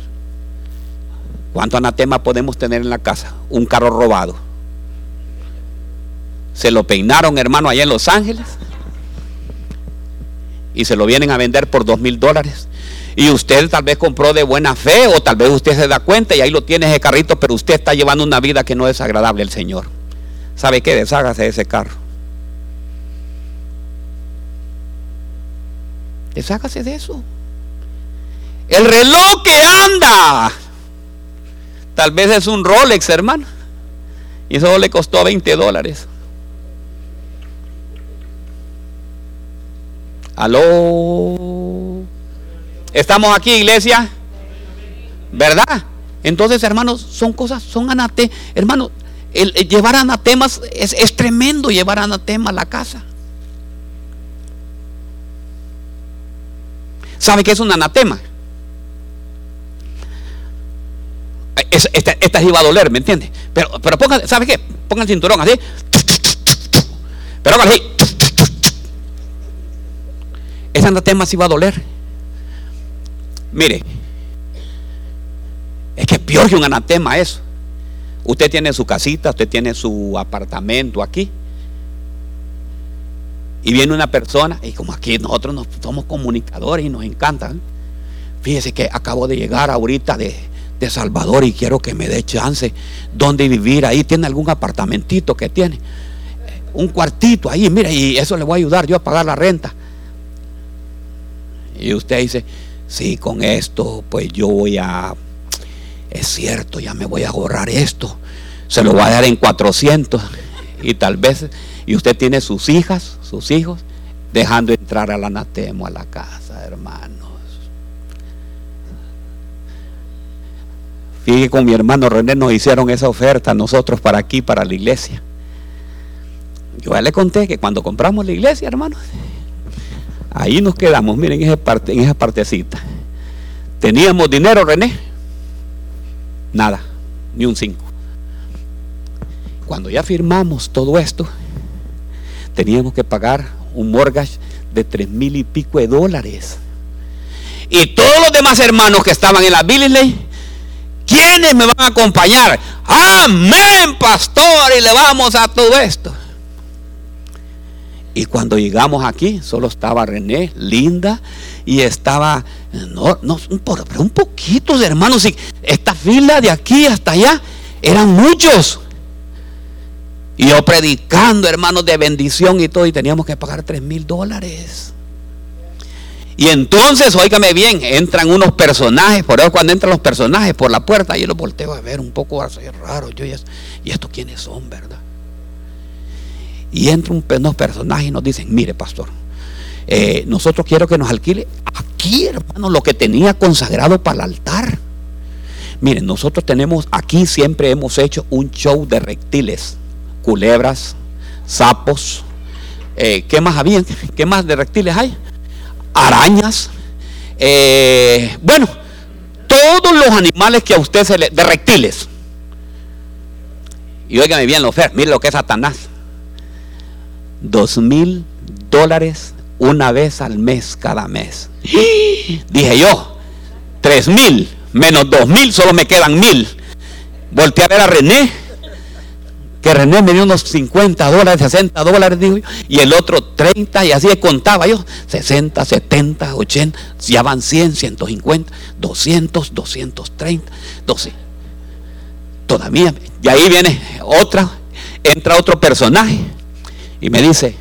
¿Cuánto anatema podemos tener en la casa? Un carro robado. Se lo peinaron, hermano, allá en Los Ángeles. Y se lo vienen a vender por dos mil dólares. Y usted tal vez compró de buena fe o tal vez usted se da cuenta y ahí lo tiene ese carrito, pero usted está llevando una vida que no es agradable al Señor. ¿Sabe qué? Deshágase de ese carro. Deshágase de eso. El reloj que anda Tal vez es un Rolex, hermano. Y eso le costó 20 dólares. Aló. ¿Estamos aquí, iglesia? ¿Verdad? Entonces, hermanos, son cosas, son anatemas. Hermanos, el, llevar anatemas es, es tremendo llevar anatemas a la casa. ¿Sabe qué es un anatema? Esta, esta sí va a doler, ¿me entiende? Pero, pero ponga, ¿sabe qué? Ponga el cinturón así. Pero así. Ese anatema sí va a doler. Mire, es que peor que un anatema eso. Usted tiene su casita, usted tiene su apartamento aquí. Y viene una persona, y como aquí nosotros nos, somos comunicadores y nos encantan. Fíjese que acabo de llegar ahorita de, de Salvador y quiero que me dé chance donde vivir ahí. Tiene algún apartamentito que tiene. Un cuartito ahí, mira, y eso le voy a ayudar yo a pagar la renta. Y usted dice, sí, con esto, pues yo voy a, es cierto, ya me voy a ahorrar esto. Se lo voy a dar en 400. Y tal vez, y usted tiene sus hijas, sus hijos, dejando entrar al anatemo a la casa, hermano. Fíjate con mi hermano René nos hicieron esa oferta nosotros para aquí, para la iglesia. Yo ya le conté que cuando compramos la iglesia, hermano, ahí nos quedamos, miren en esa, parte, en esa partecita. ¿Teníamos dinero, René? Nada, ni un cinco. Cuando ya firmamos todo esto, teníamos que pagar un mortgage de tres mil y pico de dólares. Y todos los demás hermanos que estaban en la Billy ¿Quiénes me van a acompañar? Amén, pastor, y le vamos a todo esto. Y cuando llegamos aquí, solo estaba René, Linda, y estaba, no, no, un, poquito de hermanos. Y esta fila de aquí hasta allá eran muchos. Y yo predicando, hermanos, de bendición y todo, y teníamos que pagar tres mil dólares. Y entonces, óigame bien, entran unos personajes, por eso cuando entran los personajes por la puerta, yo los volteo a ver un poco así raro, yo y, y estos quiénes son, ¿verdad? Y entran unos personajes y nos dicen, mire pastor, eh, nosotros quiero que nos alquile aquí, hermano, lo que tenía consagrado para el altar. Miren, nosotros tenemos aquí siempre hemos hecho un show de reptiles, culebras, sapos, eh, ¿qué más había? ¿Qué más de reptiles hay? Arañas, eh, bueno, todos los animales que a usted se le, de reptiles. Y óigame bien, lo fer, mire lo que es Satanás. Dos mil dólares una vez al mes, cada mes. Dije yo, tres mil menos dos mil, solo me quedan mil. Volteé a ver a René que René me dio unos 50 dólares, 60 dólares, digo yo, y el otro 30, y así contaba yo, 60, 70, 80, ya van 100, 150, 200, 230, 12. Todavía, y ahí viene otra, entra otro personaje y me dice,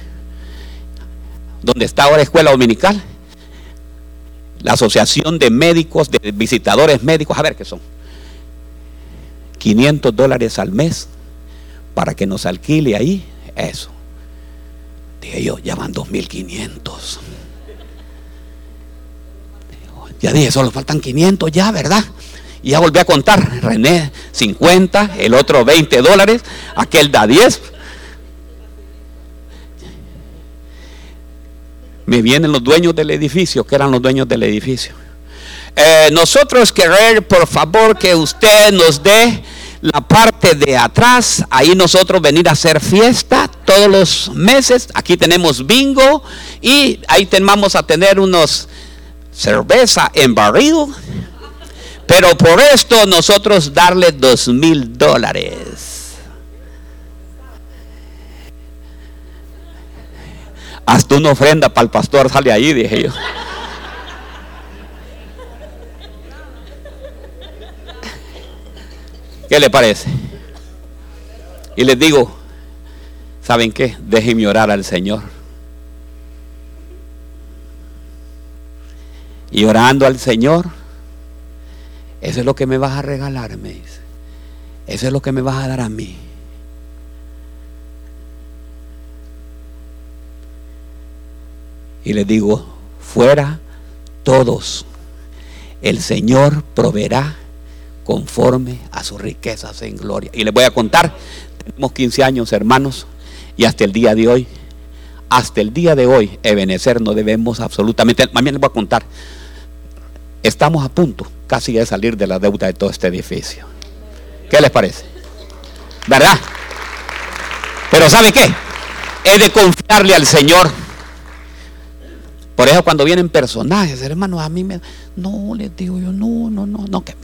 ¿dónde está ahora escuela dominical? La asociación de médicos, de visitadores médicos, a ver qué son. 500 dólares al mes para que nos alquile ahí eso. Dije yo, ya van 2.500. Ya dije, solo faltan 500 ya, ¿verdad? Y ya volví a contar. René, 50, el otro 20 dólares, aquel da 10. Me vienen los dueños del edificio, que eran los dueños del edificio. Eh, nosotros querer, por favor, que usted nos dé la parte de atrás, ahí nosotros venir a hacer fiesta todos los meses. Aquí tenemos bingo y ahí vamos a tener unos cerveza en barril. Pero por esto nosotros darle dos mil dólares. Hasta una ofrenda para el pastor sale ahí, dije yo. ¿Qué le parece? Y les digo, ¿saben qué? Déjenme orar al Señor. Y orando al Señor, eso es lo que me vas a regalar, me dice. Eso es lo que me vas a dar a mí. Y les digo, fuera todos, el Señor proveerá conforme a sus riquezas en gloria. Y les voy a contar, tenemos 15 años hermanos y hasta el día de hoy, hasta el día de hoy, Ebenecer no debemos absolutamente, también les voy a contar, estamos a punto casi de salir de la deuda de todo este edificio. ¿Qué les parece? ¿Verdad? Pero ¿sabe qué? He de confiarle al Señor. Por eso cuando vienen personajes, hermanos, a mí me... No, les digo yo, no, no, no, no, que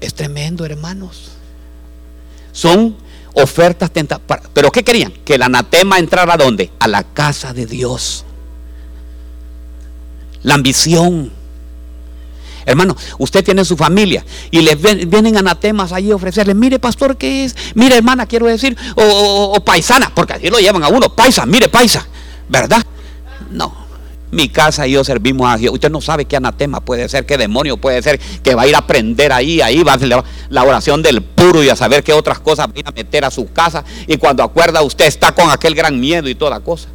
Es tremendo, hermanos. Son ofertas tentadoras. ¿Pero qué querían? Que el anatema entrara a dónde? A la casa de Dios. La ambición. Hermano, usted tiene su familia y les vienen anatemas allí a ofrecerle, mire pastor, ¿qué es? Mire hermana, quiero decir, o, paisana, porque así lo llevan a uno, paisa, mire paisa, ¿verdad? No, mi casa y yo servimos a Dios. Usted no sabe qué anatema puede ser, qué demonio puede ser, que va a ir a aprender ahí, ahí va a la oración del puro y a saber qué otras cosas va a meter a su casa. Y cuando acuerda, usted está con aquel gran miedo y toda cosa.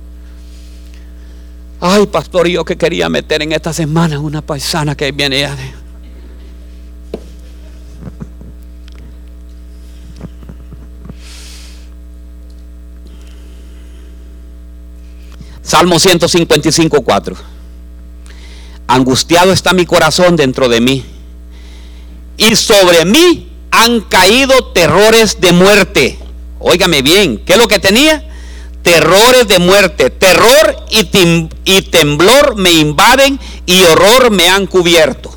Ay, pastor, yo que quería meter en esta semana una paisana que viene ya. Salmo 155, 4. Angustiado está mi corazón dentro de mí. Y sobre mí han caído terrores de muerte. Óigame bien, ¿qué es lo que tenía? terrores de muerte, terror y, temblor me invaden y horror me han cubierto.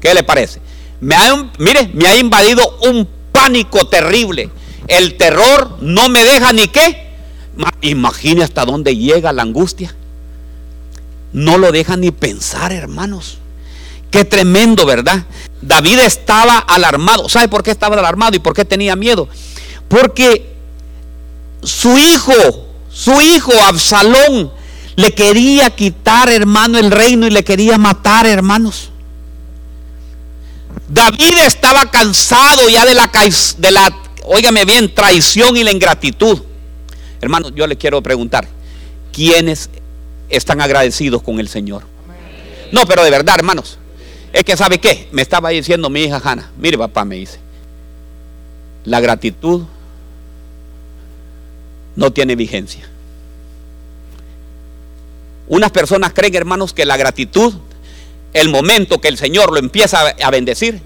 ¿Qué le parece? Mire, me ha invadido un pánico terrible. El terror no me deja ni qué. Imagine hasta dónde llega la angustia. No lo deja ni pensar, hermanos. Qué tremendo, ¿verdad? David estaba alarmado. ¿Sabe por qué estaba alarmado y por qué tenía miedo? Porque su hijo, su hijo Absalón, le quería quitar, hermano, el reino y le quería matar, hermanos. David estaba cansado ya de la, de la, óigame bien, traición y la ingratitud. Hermanos, yo le quiero preguntar, ¿quiénes están agradecidos con el Señor? No, pero de verdad, hermanos, es que sabe qué, me estaba diciendo mi hija Hanna, mire papá, me dice, la gratitud no tiene vigencia. Unas personas creen, hermanos, que la gratitud, el momento que el Señor lo empieza a bendecir,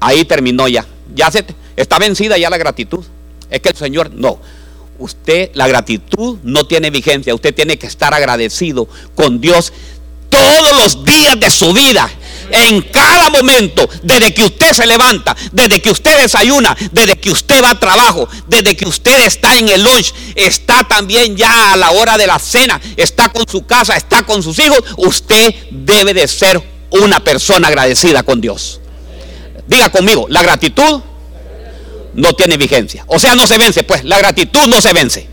ahí terminó ya. Ya se, está vencida ya la gratitud. Es que el Señor, no. Usted, la gratitud no tiene vigencia. Usted tiene que estar agradecido con Dios todos los días de su vida en cada momento, desde que usted se levanta, desde que usted desayuna, desde que usted va a trabajo, desde que usted está en el lunch, está también ya a la hora de la cena, está con su casa, está con sus hijos, usted debe de ser una persona agradecida con Dios. Diga conmigo, la gratitud no tiene vigencia. O sea, no se vence, pues la gratitud no se vence.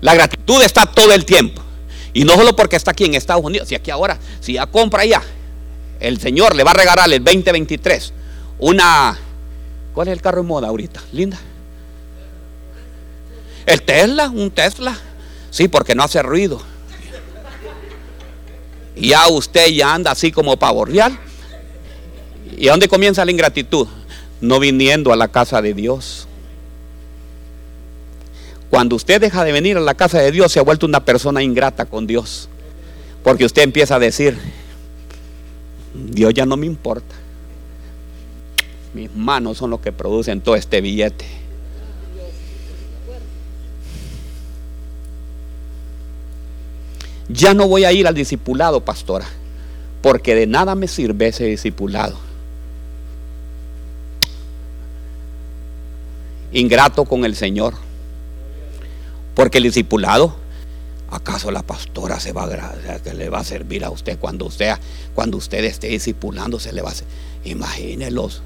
La gratitud está todo el tiempo. Y no solo porque está aquí en Estados Unidos, si aquí ahora, si ya compra ya, el Señor le va a regalar el 2023 una, ¿cuál es el carro de moda ahorita? Linda. El Tesla, un Tesla. Sí, porque no hace ruido. Ya usted ya anda así como pavo real. ¿Y a dónde comienza la ingratitud? No viniendo a la casa de Dios. Cuando usted deja de venir a la casa de Dios, se ha vuelto una persona ingrata con Dios. Porque usted empieza a decir, Dios ya no me importa. Mis manos son los que producen todo este billete. Ya no voy a ir al discipulado, pastora, porque de nada me sirve ese discipulado. Ingrato con el Señor. Porque el discipulado, ¿acaso la pastora se va a, que le va a servir a usted cuando usted, cuando usted esté discipulando, se le va a hacer? Imagine los,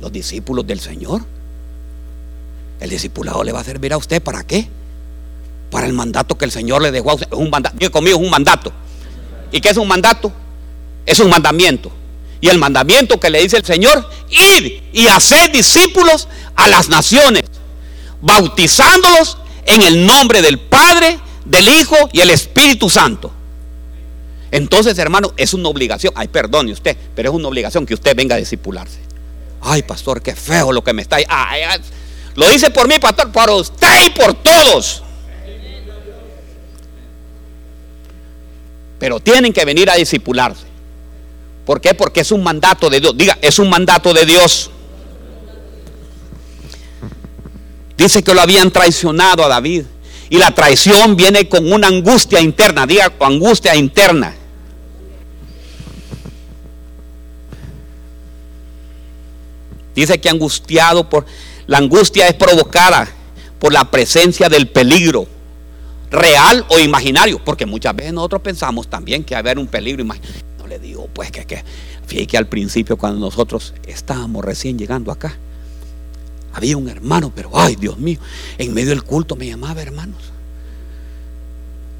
los discípulos del Señor. El discipulado le va a servir a usted para qué? Para el mandato que el Señor le dejó a usted. Es un mandato. conmigo, es un mandato. ¿Y qué es un mandato? Es un mandamiento. Y el mandamiento que le dice el Señor, ir y hacer discípulos a las naciones bautizándolos en el nombre del Padre, del Hijo y el Espíritu Santo. Entonces, hermano, es una obligación. Ay, perdone usted, pero es una obligación que usted venga a discipularse. Ay, pastor, qué feo lo que me está. Ay, lo dice por mí, pastor, por usted y por todos. Pero tienen que venir a discipularse. ¿Por qué? Porque es un mandato de Dios. Diga, es un mandato de Dios. Dice que lo habían traicionado a David. Y la traición viene con una angustia interna. Diga, angustia interna. Dice que angustiado por... La angustia es provocada por la presencia del peligro real o imaginario, porque muchas veces nosotros pensamos también que haber un peligro imaginario. No le digo, pues que, que, fíjate que al principio cuando nosotros estábamos recién llegando acá, había un hermano, pero ay Dios mío, en medio del culto me llamaba hermanos.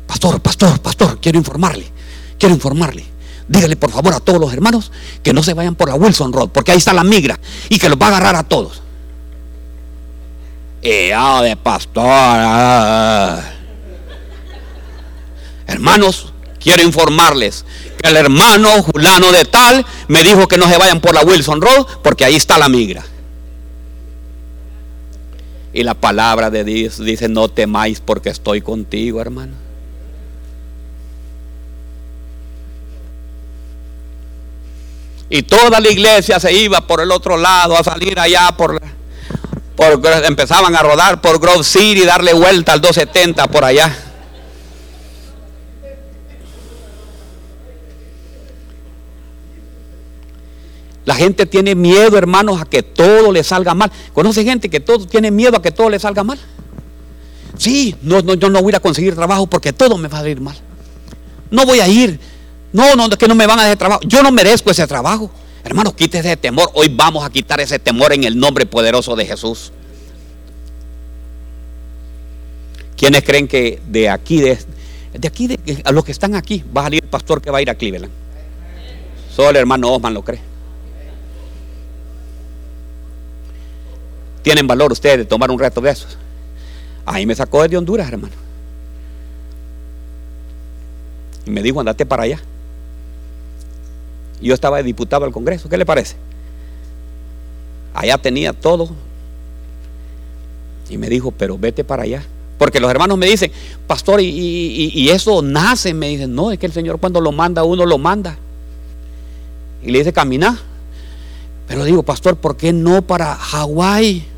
Pastor, pastor, pastor, quiero informarle, quiero informarle. Dígale por favor a todos los hermanos que no se vayan por la Wilson Road, porque ahí está la migra y que los va a agarrar a todos. Y ya de pastor. Ah. Hermanos, quiero informarles que el hermano Julano de tal me dijo que no se vayan por la Wilson Road porque ahí está la migra. Y la palabra de Dios dice, no temáis porque estoy contigo, hermano. Y toda la iglesia se iba por el otro lado a salir allá por, por empezaban a rodar por Grove City, darle vuelta al 270 por allá. La gente tiene miedo, hermanos, a que todo le salga mal. ¿Conoce gente que todo tiene miedo a que todo le salga mal? Sí, no, yo no voy a conseguir trabajo porque todo me va a salir mal. No voy a ir no, no, es que no me van a dejar trabajo. Yo no merezco ese trabajo. Hermanos, quítese ese temor. Hoy vamos a quitar ese temor en el nombre poderoso de Jesús. ¿Quiénes creen que de aquí, de, aquí, de, a los que están aquí, va a salir el pastor que va a ir a Cleveland? Solo el hermano Osman lo cree. ¿Tienen valor ustedes de tomar un reto de esos? Ahí me sacó de Honduras, hermano. Y me dijo, andate para allá. Yo estaba diputado al Congreso, ¿qué le parece? Allá tenía todo. Y me dijo, pero vete para allá. Porque los hermanos me dicen, pastor, y, eso nace. Me dicen, no, es que el Señor cuando lo manda, uno lo manda. Y le dice, camina. Pero digo, pastor, ¿por qué no para Hawái?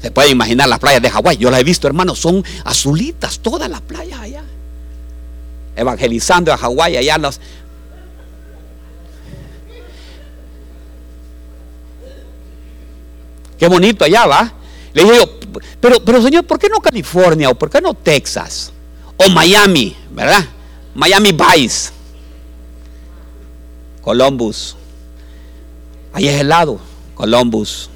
Se puede imaginar las playas de Hawái. Yo las he visto, hermanos, son azulitas, todas las playas allá evangelizando a Hawái, allá los... Qué bonito allá va. Le dije yo, pero, pero señor, ¿por qué no California o por qué no Texas? O Miami, ¿verdad? Miami Vice. Columbus. Ahí es helado, Columbus.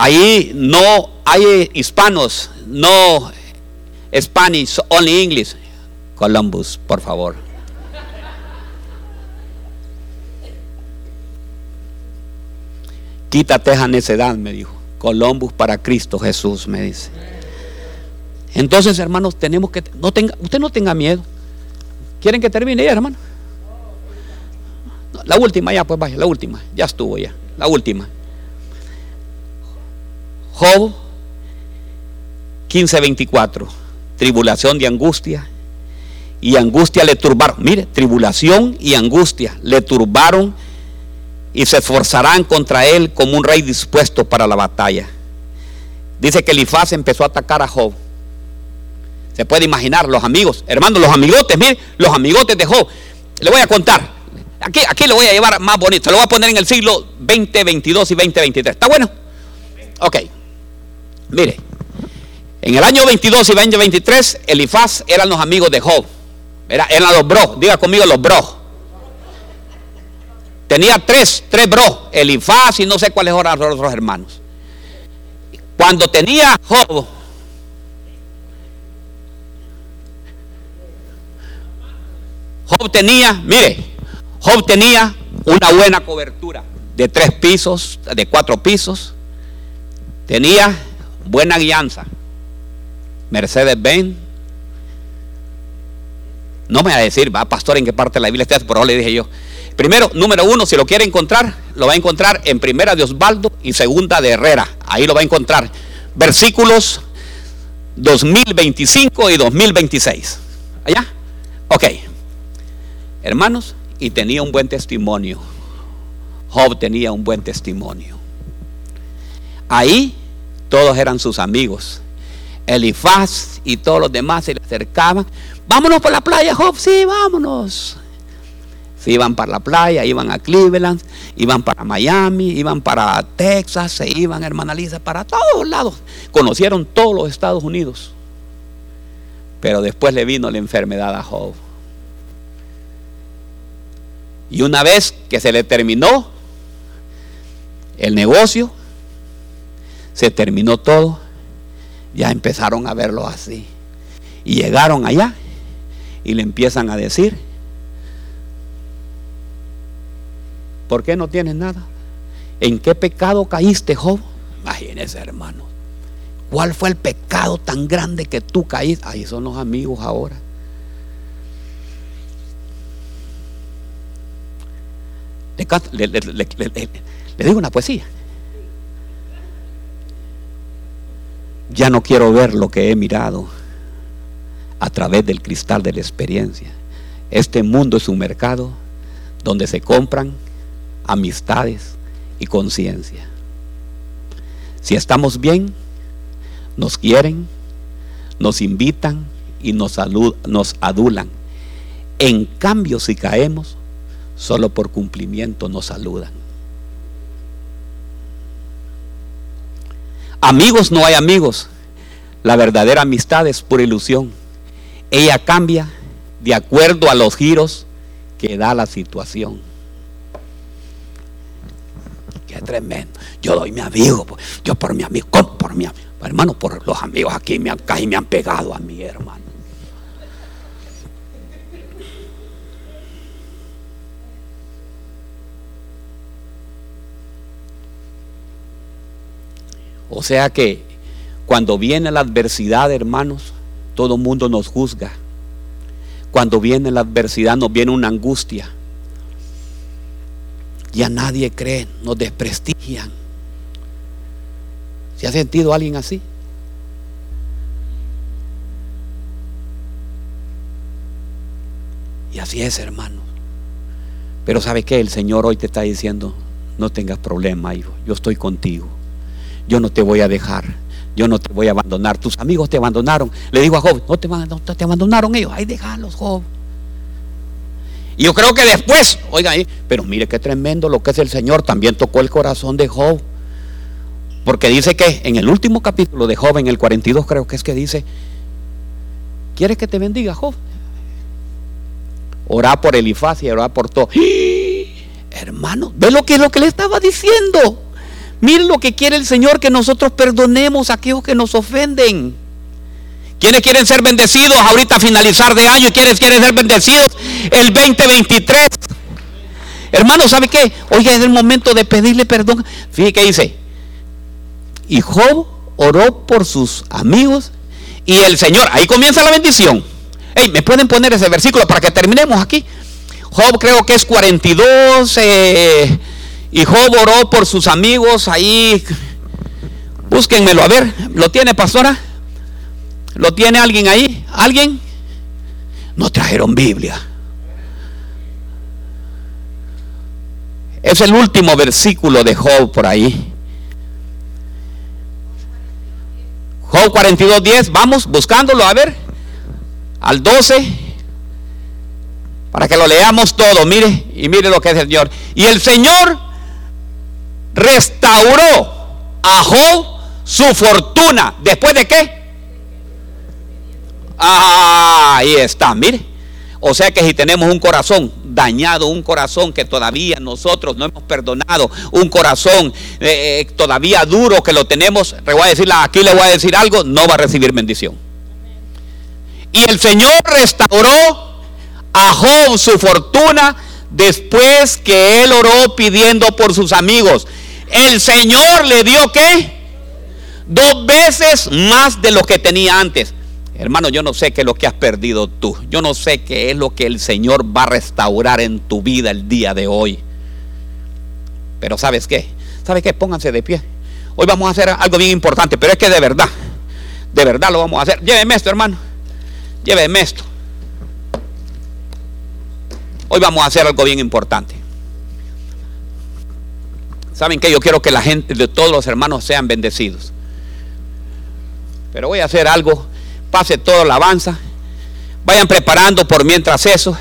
Ahí no hay hispanos, no Spanish, only English. Columbus, por favor. Quítate esa necedad, me dijo. Columbus para Cristo Jesús, me dice. Entonces, hermanos, tenemos que no tenga, usted no tenga miedo. ¿Quieren que termine ya, hermano? La última ya, pues vaya, la última. Ya estuvo ya. La última. Job 15:24 tribulación y angustia. Y angustia le turbaron. Mire, tribulación y angustia le turbaron y se esforzarán contra él como un rey dispuesto para la batalla. Dice que Elifaz empezó a atacar a Job. Se puede imaginar, los amigos, hermanos, los amigotes, mire, los amigotes de Job. Le voy a contar. Aquí, aquí lo voy a llevar más bonito. Se lo voy a poner en el siglo 2022 y 2023. ¿Está bueno? Ok. Mire, en el año 22 y 2023, Elifaz eran los amigos de Job. Era, eran los bros, diga conmigo los bros. Tenía tres, tres bros, Elifaz y no sé cuáles eran los otros hermanos. Cuando tenía Job, Job tenía, mire, Job tenía una buena cobertura, de tres pisos, de cuatro pisos. Tenía buena guianza. Mercedes-Benz. No me va a decir, va pastor, en qué parte de la Biblia está, ahora le dije yo. Primero, número uno, si lo quiere encontrar, lo va a encontrar en primera de Osvaldo y segunda de Herrera. Ahí lo va a encontrar. Versículos 2025 y 2026. ¿Allá? Ok. Hermanos, y tenía un buen testimonio. Job tenía un buen testimonio. Ahí todos eran sus amigos. Elifaz y todos los demás se le acercaban. Vámonos por la playa, Job. Sí, vámonos. Se iban para la playa, iban a Cleveland, iban para Miami, iban para Texas, se iban, hermana Lisa, para todos lados. Conocieron todos los Estados Unidos. Pero después le vino la enfermedad a Job. Y una vez que se le terminó el negocio, se terminó todo, ya empezaron a verlo así. Y llegaron allá y le empiezan a decir, ¿por qué no tienes nada? ¿En qué pecado caíste, Job? Imagínese, hermano. ¿Cuál fue el pecado tan grande que tú caíste? Ahí son los amigos ahora. Le, digo una poesía. Ya no quiero ver lo que he mirado a través del cristal de la experiencia. Este mundo es un mercado donde se compran amistades y conciencia. Si estamos bien, nos quieren, nos invitan y nos, nos adulan. En cambio, si caemos, solo por cumplimiento nos saludan. Amigos no hay amigos. La verdadera amistad es pura ilusión. Ella cambia de acuerdo a los giros que da la situación. Qué tremendo. Yo doy mi amigo, yo por mi amigo, por mi amigo. Hermano, por los amigos aquí me han, casi me han pegado a mi hermano. O sea que cuando viene la adversidad, hermanos, todo mundo nos juzga. Cuando viene la adversidad nos viene una angustia. Ya nadie cree, nos desprestigian. ¿Se ha sentido alguien así? Y así es, hermanos. Pero ¿sabe qué? El Señor hoy te está diciendo, no tengas problema, hijo, yo estoy contigo yo no te voy a dejar, yo no te voy a abandonar. Tus amigos te abandonaron. Le digo a Job, no te, abandonaron ellos, ay, déjalos, Job. Y yo creo que después, oiga, pero mire qué tremendo lo que es el Señor, también tocó el corazón de Job. Porque dice que en el último capítulo de Job, en el 42 creo que es que dice, ¿quieres que te bendiga, Job? Orá por Elifaz y orá por todo. Hermano, ve lo que lo que le estaba diciendo. Miren lo que quiere el Señor, que nosotros perdonemos a aquellos que nos ofenden. ¿Quiénes quieren ser bendecidos ahorita a finalizar de año? ¿Y quiénes quieren ser bendecidos el 2023? Hermano, ¿sabe qué? Oiga, es el momento de pedirle perdón. Fíjate que dice. Y Job oró por sus amigos y el Señor, ahí comienza la bendición. Hey, ¿me pueden poner ese versículo para que terminemos aquí? Job creo que es 42, eh, y Job oró por sus amigos ahí. Búsquenmelo, a ver, ¿lo tiene pastora? ¿Lo tiene alguien ahí? ¿Alguien? No trajeron Biblia. Es el último versículo de Job por ahí. Job 42.10, vamos buscándolo, a ver, al 12, para que lo leamos todo, mire, y mire lo que es el Señor. Y el Señor restauró a Job su fortuna. ¿Después de qué? Ah, ahí está, mire. O sea que si tenemos un corazón dañado, un corazón que todavía nosotros no hemos perdonado, un corazón eh, eh, todavía duro que lo tenemos, le voy a decir, aquí le voy a decir algo, no va a recibir bendición. Y el Señor restauró a Job su fortuna después que él oró pidiendo por sus amigos, el Señor le dio qué? Dos veces más de lo que tenía antes. Hermano, yo no sé qué es lo que has perdido tú. Yo no sé qué es lo que el Señor va a restaurar en tu vida el día de hoy. Pero ¿sabes qué? ¿Sabes qué? Pónganse de pie. Hoy vamos a hacer algo bien importante, pero es que de verdad, de verdad lo vamos a hacer. Lléveme esto, hermano. Lléveme esto. Hoy vamos a hacer algo bien importante. ¿Saben que Yo quiero que la gente, de todos los hermanos sean bendecidos. Pero voy a hacer algo pase toda la alabanza. Vayan preparando por mientras eso.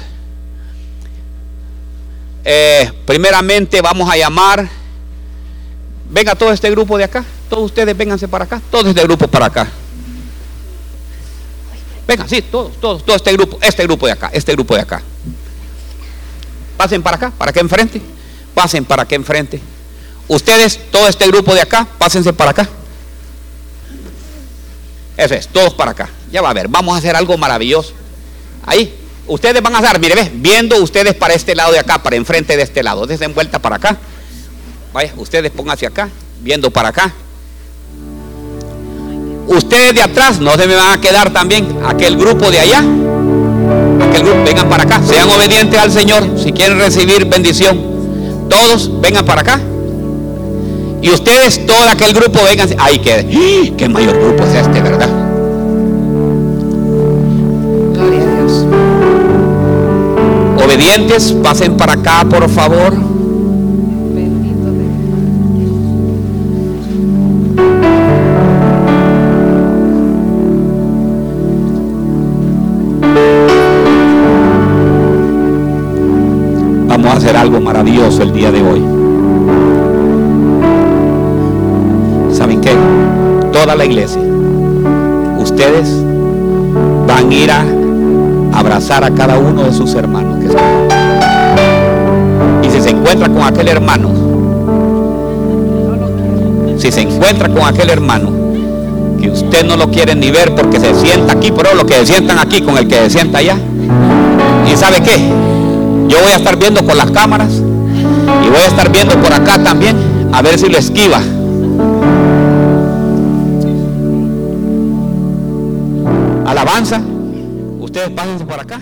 Eh, primeramente vamos a llamar. Venga todo este grupo de acá. Todos ustedes vénganse para acá. Todo este grupo para acá. Venga, sí, todos, todos, todo este grupo, este grupo de acá, este grupo de acá. Pasen para acá, para acá enfrente. Pasen para acá enfrente. Ustedes, todo este grupo de acá, pásense para acá. Eso es, todos para acá. Ya va a ver, vamos a hacer algo maravilloso. Ahí, ustedes van a dar, mire, ve, viendo ustedes para este lado de acá, para enfrente de este lado. Desen vuelta para acá. Vaya, ustedes pónganse acá, viendo para acá. Ustedes de atrás no se me van a quedar también. Aquel grupo de allá. Aquel grupo, vengan para acá. Sean obedientes al Señor. Si quieren recibir bendición. Todos vengan para acá. Y ustedes, todo aquel grupo, vengan. Ahí quede. ¡Ah! ¿Qué mayor grupo es este, verdad? Gloria a Dios. Obedientes, pasen para acá, por favor. La iglesia, ustedes van a ir a abrazar a cada uno de sus hermanos. y si se encuentra con aquel hermano, si se encuentra con aquel hermano, que usted no lo quiere ni ver porque se sienta aquí, pero lo que se sientan aquí con el que se sienta allá. ¿Y sabe qué? Yo voy a estar viendo con las cámaras y voy a estar viendo por acá también a ver si lo esquiva. Alabanza. Ustedes pásense por acá.